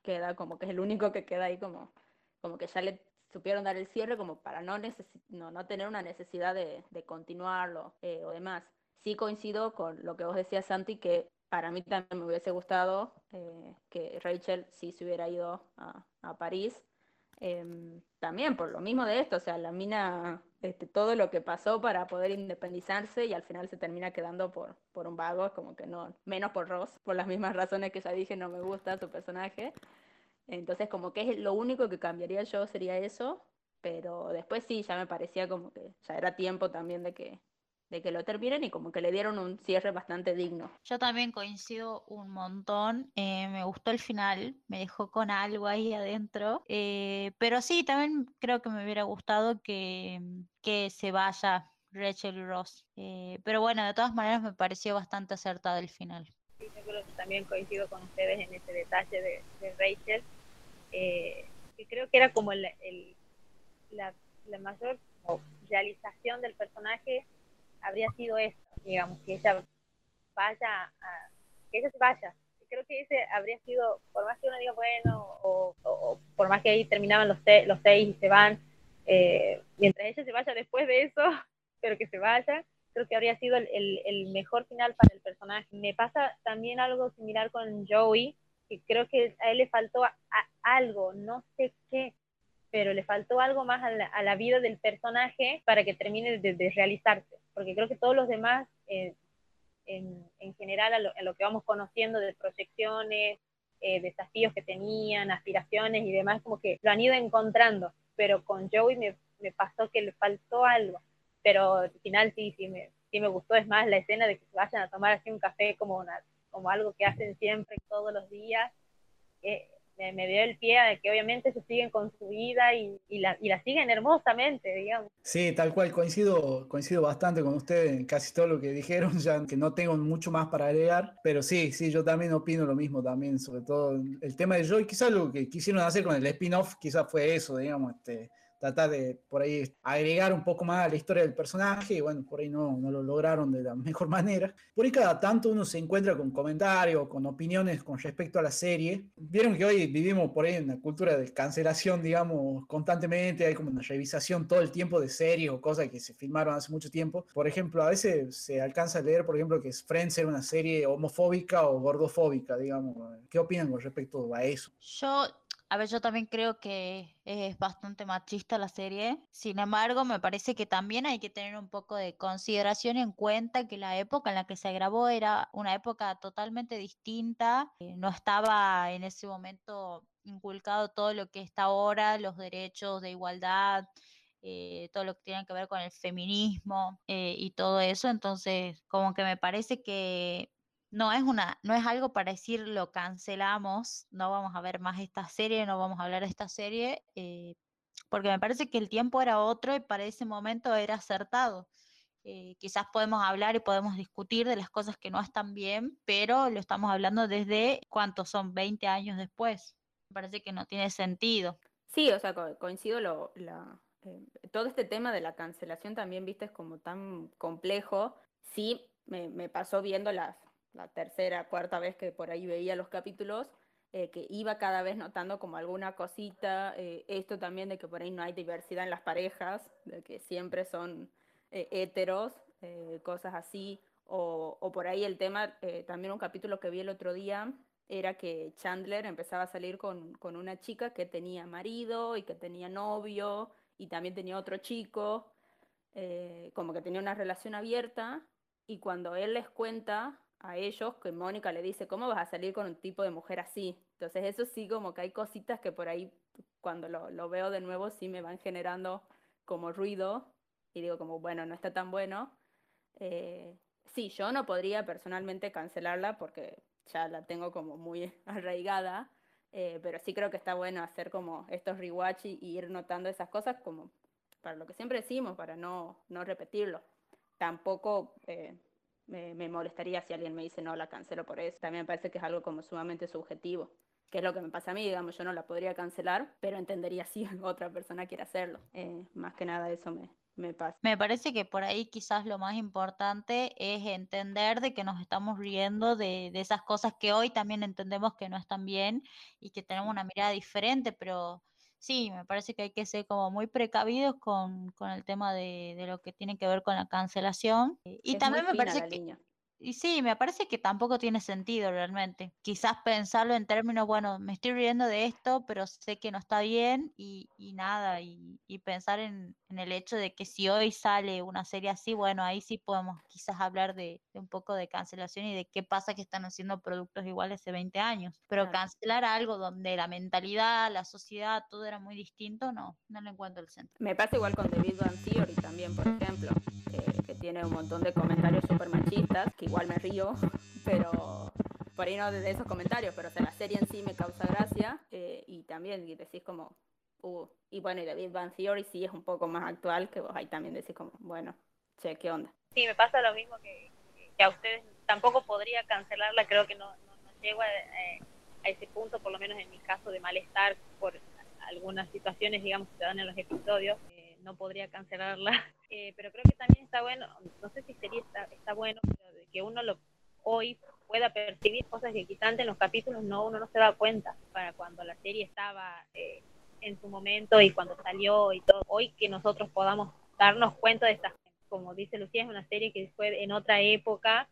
queda como que es el único que queda ahí como, como que ya le supieron dar el cierre como para no, no, no, tener una necesidad de, de continuarlo eh, o demás. Sí coincido con lo que vos decías, Santi, que para mí también me hubiese gustado eh, que Rachel sí se hubiera ido a, a París. Em, también por lo mismo de esto, o sea, la mina, este, todo lo que pasó para poder independizarse y al final se termina quedando por, por un vago, como que no, menos por Ross, por las mismas razones que ya dije, no me gusta su personaje. Entonces, como que es lo único que cambiaría yo sería eso, pero después sí, ya me parecía como que ya era tiempo también de que, de que lo terminen y como que le dieron un cierre bastante digno. Yo también coincido un montón, eh, me gustó el final, me dejó con algo ahí adentro, eh, pero sí, también creo que me hubiera gustado que, que se vaya Rachel Ross, eh, pero bueno, de todas maneras me pareció bastante acertado el final. Sí, yo creo que también coincido con ustedes en ese detalle de, de Rachel, que creo que era como el, el, la, la mayor realización del personaje habría sido esto, digamos, que ella vaya, a, que ella se vaya. Creo que ese habría sido, por más que uno diga, bueno, o, por más que ahí terminaban los, los seis y se van, eh, mientras ella se vaya después de eso, (laughs) pero que se vaya, creo que habría sido el, el, mejor final para el personaje. Me pasa también algo similar con Joey, que creo que a él le faltó algo, no sé qué, pero le faltó algo más a la, a la vida del personaje para que termine de, de realizarse porque creo que todos los demás, eh, en, en, general, a lo, que vamos conociendo de proyecciones, eh, desafíos que tenían, aspiraciones y demás, como que lo han ido encontrando, pero con Joey me, me pasó que le faltó algo, pero al final sí, sí me, sí me gustó, es más la escena de que vayan a tomar así un café como, una, como algo que hacen siempre, todos los días, eh, me, dio el pie a que obviamente se siguen con su vida y, y, la, y la siguen hermosamente, digamos. Sí, tal cual, coincido, coincido bastante con ustedes en casi todo lo que dijeron, (laughs) ya que no tengo mucho más para agregar, pero sí, sí, yo también opino lo mismo también, sobre todo el tema de Joy, quizás lo que quisieron hacer con el spin-off, quizás fue eso, digamos, este, tratar de por ahí agregar un poco más a la historia del personaje y bueno, por ahí no, no lo lograron de la (laughs) mejor manera. Por ahí cada tanto uno se encuentra con comentarios, con opiniones con respecto a la serie. Vieron que hoy vivimos por ahí en una cultura de cancelación, digamos, constantemente, hay como una revisación todo el tiempo de series o cosas que se filmaron hace mucho tiempo. Por ejemplo, a veces se alcanza a leer, por ejemplo, que Friends era una serie homofóbica o gordofóbica, digamos. ¿Qué opinan con respecto a eso? Yo a ver, yo también creo que es bastante machista la serie. Sin embargo, me parece que también hay que tener un poco de consideración en cuenta que la época en la que se grabó era una época totalmente distinta. Eh, no estaba en ese momento inculcado todo lo que está ahora, los derechos de igualdad, eh, todo lo que tiene que ver con el feminismo eh, y todo eso. Entonces, como que me parece que no es una, no es algo para decir lo cancelamos, no vamos a ver más esta serie, no vamos a hablar de esta serie, eh, porque me parece que el tiempo era otro y para ese momento era acertado. Eh, quizás podemos hablar y podemos discutir de las cosas que no están bien, pero lo estamos hablando desde cuántos son 20 años después. Me parece que no tiene sentido. Sí, o sea, coincido lo, la, eh, todo este tema de la cancelación también, viste, es como tan complejo. Sí, me, me pasó viendo las, la tercera, cuarta vez que por ahí veía los capítulos, eh, que iba cada vez notando como alguna cosita, eh, esto también de que por ahí no hay diversidad en las parejas, de que siempre son eh, heteros, cosas así, o, o, por ahí el tema, también un capítulo que vi el otro día, era que Chandler empezaba a salir con, con una chica que tenía marido y que tenía novio y también tenía otro chico, como que tenía una relación abierta, y cuando él les cuenta a ellos que Mónica le dice, ¿cómo vas a salir con un tipo de mujer así? Entonces eso sí, como que hay cositas que por ahí cuando lo, lo veo de nuevo sí me van generando como ruido y digo como, bueno, no está tan bueno. Eh, sí, yo no podría personalmente cancelarla porque ya la tengo como muy (laughs) arraigada, eh, pero sí creo que está bueno hacer como estos rewatch y, ir notando esas cosas como para lo que siempre decimos, para no, no repetirlo. Tampoco eh, me, molestaría si alguien me dice no, la cancelo por eso. También me parece que es algo como sumamente subjetivo, que es lo que me pasa a mí, digamos, yo no la podría cancelar, pero entendería si (laughs) otra persona quiere hacerlo. Eh, más que nada eso me, me pasa. Me parece que por ahí quizás lo más importante es entender de que nos estamos riendo de, de, esas cosas que hoy también entendemos que no están bien y que tenemos una mirada diferente, pero sí, me parece que hay que ser como muy precavidos con, con el tema de, de lo que tiene que ver con la cancelación. Y Es también me parece que, línea. Y sí, me parece que tampoco tiene sentido realmente. Quizás pensarlo en términos, bueno, me estoy riendo de esto, pero sé que no está bien y, y nada, y, y pensar en, en el hecho de que si hoy sale una serie así, bueno, ahí sí podemos quizás hablar de, de un poco de cancelación y de qué pasa que están haciendo productos iguales hace 20 años. Pero Claro. cancelar algo donde la mentalidad, la sociedad, todo era muy distinto, no, no le encuentro el centro. Me pasa igual con The Big Bang Theory también, por ejemplo, un montón de comentarios súper machistas, que igual me río, (laughs) pero por ahí no de esos comentarios, pero la serie en sí me causa gracia eh, y también decís como, uh, y bueno, y Big Bang Theory sí es un poco más actual, que vos ahí también decís como, bueno, che, ¿qué onda? Sí, me pasa lo mismo que, que a ustedes. Tampoco podría cancelarla, creo que no, no, no llego a, eh, a ese punto, por lo menos en mi caso, de malestar por algunas situaciones, digamos, que se dan en los episodios. No podría cancelarla, (laughs) Eh, pero creo que también está bueno, no sé si sería está, está bueno, pero de que uno lo hoy pueda percibir cosas que quizás en los capítulos no uno no se da cuenta para cuando la serie estaba eh, en su momento y cuando salió y todo. Hoy que nosotros podamos darnos cuenta de estas como dice Lucía, es una serie que fue en otra época,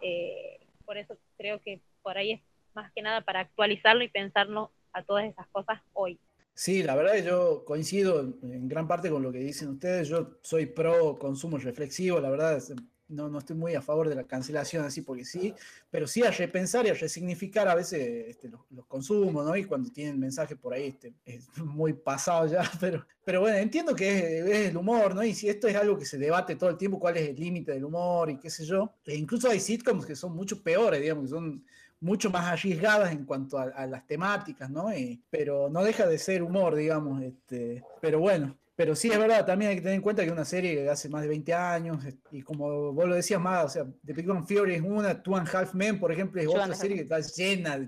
eh, por eso creo que por ahí es más que nada para actualizarlo y pensarnos a todas esas cosas hoy. Sí, la verdad que yo coincido en- gran parte con lo que dicen ustedes. Yo soy pro consumo reflexivo, la verdad no, no estoy muy a favor de la cancelación así porque sí, pero sí a repensar y a resignificar a veces este, los, los consumos, ¿no? Y cuando tienen mensajes por ahí este, es muy pasado ya, (laughs) pero, pero bueno, entiendo que es, es el humor, ¿no? Y si esto es algo que se debate todo el tiempo, cuál es el límite del humor y qué sé yo. E incluso hay sitcoms que son mucho peores, digamos, que son mucho más arriesgadas en cuanto a, a las temáticas, ¿no? Y- pero no deja de ser humor, digamos, este, pero bueno. Pero sí es verdad, también hay que tener en cuenta que es una serie de hace más de 20 años, eh, y como vos lo decías más, o sea, The Big Bang Theory es una, Two and Half Men, por ejemplo, es otra serie que está llena,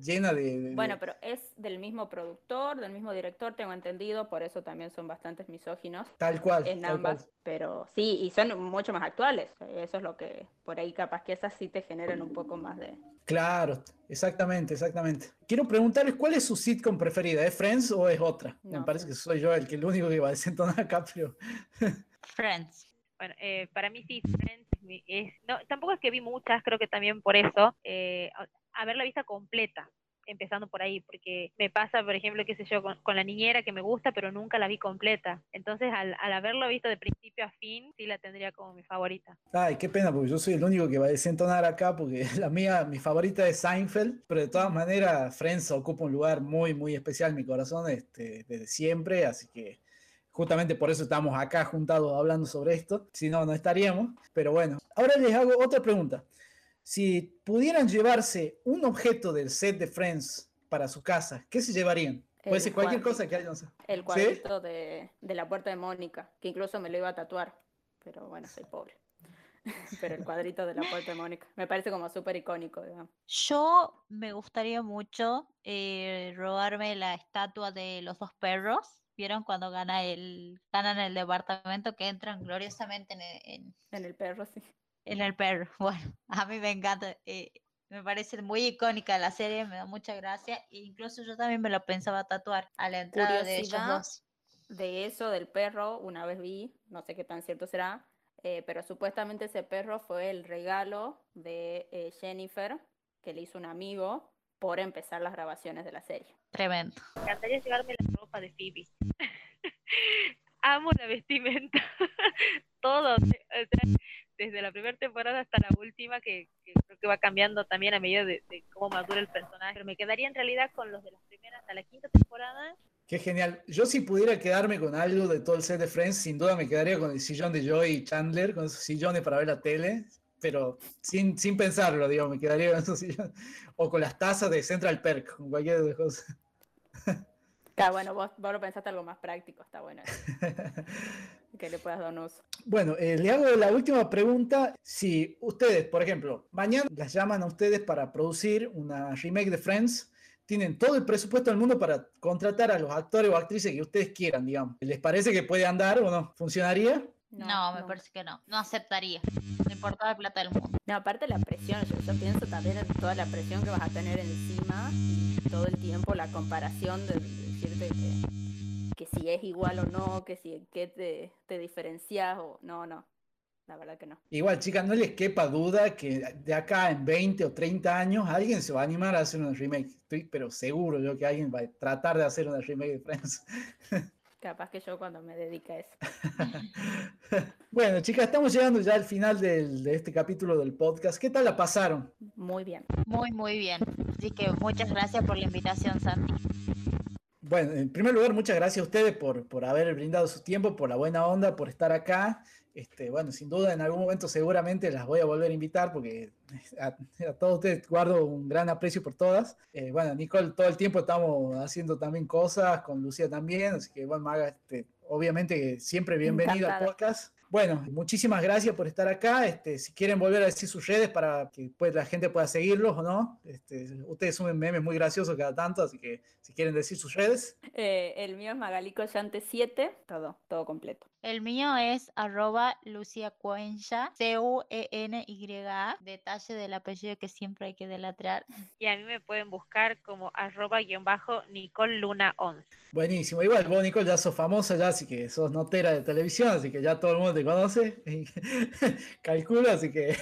llena de... de- Bueno, pero es del mismo productor, del mismo director, tengo entendido, por eso también son bastantes misóginos tal cual. en ambas, cual. pero sí, y son mucho más actuales. Eso es lo que por ahí capaz que esas sí te generan un poco más de... Claro, exactamente, exactamente. Quiero preguntarles, ¿cuál es su sitcom preferida? ¿Es Friends o es otra? Me parece que soy yo el que el único que va (laughs) a desentonar acá, pero... (laughs) Friends. Bueno, eh, para mí sí, Friends es no, tampoco es que vi muchas, creo que también por eso, eh, haberla vista completa, empezando por ahí, porque me pasa, por ejemplo, qué sé yo, con, con la niñera que me gusta, pero nunca la vi completa. Entonces, al, al haberla visto de principio a fin, sí la tendría como mi favorita. Ay, qué pena, porque yo soy el único que va a desentonar acá, porque (laughs) la mía, mi favorita es Seinfeld, pero de todas maneras Friends ocupa un lugar muy, muy especial en mi corazón este, desde siempre, así que justamente por eso estamos acá juntados hablando sobre esto, si no, no estaríamos, pero bueno. Ahora les hago otra pregunta. Si pudieran llevarse un objeto del set de Friends para su casa, ¿qué se llevarían? Puede El ser cualquier cosa que hayan. El cuadrito de, de la puerta de Mónica, que incluso me lo iba a tatuar, pero bueno, soy pobre. (laughs) Pero el cuadrito de la puerta de Mónica, me parece como súper icónico, digamos. Yo me gustaría mucho eh, robarme la estatua de los dos perros. ¿Vieron cuando gana el, ganan el departamento que entran gloriosamente en el, en- En el perro, sí. En el perro? (laughs) Bueno, a mí me encanta. eh, me parece muy icónica la serie, me da mucha gracia. e incluso yo también me lo pensaba tatuar a la entrada de ellos Curiosidad, dos. De eso, del perro, una vez vi, no sé qué tan cierto será, eh, pero supuestamente ese perro fue el regalo de eh, Jennifer, que le hizo un amigo, por empezar las grabaciones de la serie. Tremendo. Me encantaría llevarme la ropa de Phoebe. (laughs) Amo la vestimenta. (laughs) Todo. o sea, desde la primera temporada hasta la última, que, que creo que va cambiando también a medida de, de cómo madura el personaje. Pero me quedaría en realidad con los de las primeras hasta la quinta temporada. Qué genial. Yo si pudiera quedarme con algo de todo el set de Friends, sin duda me quedaría con el sillón de Joey y Chandler, con esos sillones para ver la tele, pero sin, sin pensarlo, digo, me quedaría con esos sillones. O con las tazas de Central Perk, con cualquier de las cosas. Claro, bueno, vos, vos lo pensaste algo más práctico, está bueno. (laughs) Que le puedas dar un uso. Bueno, eh, le hago la última pregunta. Si ustedes, por ejemplo, mañana las llaman a ustedes para producir una remake de Friends, tienen todo el presupuesto del mundo para contratar a los actores o actrices que ustedes quieran, digamos. ¿Les parece que puede andar o no? ¿Funcionaría? No, me parece que no. No aceptaría. No importa la plata del mundo. No, aparte la presión, yo, yo pienso también en toda la presión que vas a tener encima y todo el tiempo la comparación de, de decirte que si es igual o no, que si qué te, te diferencias o no, no. La verdad que no. Igual, chicas, no les quepa duda que de acá en 20 o 30 años alguien se va a animar a hacer un remake. Estoy, pero seguro yo que alguien va a tratar de hacer un remake de Friends. (laughs) Capaz que yo cuando me dedique a eso. (laughs) bueno, chicas, estamos llegando ya al final del, de este capítulo del podcast. ¿Qué tal la pasaron? Muy bien. Muy, muy bien. Así que muchas gracias por la invitación, Santi. Bueno, en primer lugar, muchas gracias a ustedes por, por haber brindado su tiempo, por la buena onda, por estar acá. Este, bueno, sin duda en algún momento seguramente las voy a volver a invitar porque a, todos ustedes guardo un gran aprecio por todas. Eh, bueno, Nicole, todo el tiempo estamos haciendo también cosas, con Lucía también, así que bueno, Maga, este, obviamente siempre bienvenida al podcast. Bueno, muchísimas gracias por estar acá. Este, si quieren volver a decir sus redes para que pues, la gente pueda seguirlos o no. Este, ustedes suben memes muy graciosos cada tanto, así que si quieren decir sus redes. Eh, el mío es Magalico 7, todo, todo completo. El mío es arroba Lucia Cuencha, C-U-E-N-Y-A, detalle del apellido que siempre hay que delatrar. (laughs) Y a mí me pueden buscar como arroba guion bajo Nicole Luna 11. Buenísimo, igual vos Nicole ya sos famosa ya, así que sos notera de televisión, así que ya todo el mundo te conoce, (laughs) calculo, así que...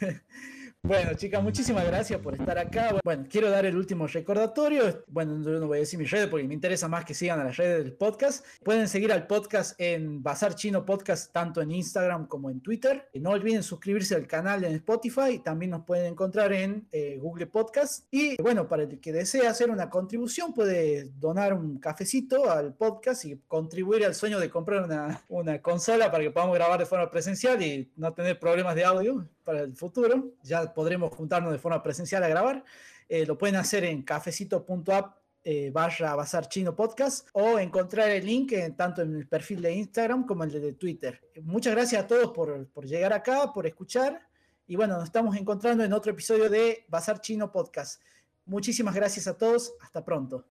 (laughs) Bueno, chicas, muchísimas gracias por estar acá. Bueno, quiero dar el último recordatorio. Bueno, yo no voy a decir mis redes porque me interesa más que sigan a las redes del podcast. Pueden seguir al podcast en Bazar Chino Podcast, tanto en Instagram como en Twitter. No olviden suscribirse al canal en Spotify. También nos pueden encontrar en eh, Google Podcast. Y bueno, para el que desee hacer una contribución, puede donar un cafecito al podcast y contribuir al sueño de comprar una, una consola para que podamos grabar de forma presencial y no tener problemas de audio para el futuro. Ya podremos juntarnos de forma presencial a grabar. Eh, lo pueden hacer en cafecito.app eh, barra Bazar Chino Podcast o encontrar el link tanto en el perfil de Instagram como el de Twitter. Muchas gracias a todos por, por llegar acá, por escuchar y bueno, nos estamos encontrando en otro episodio de Bazar Chino Podcast. Muchísimas gracias a todos, hasta pronto.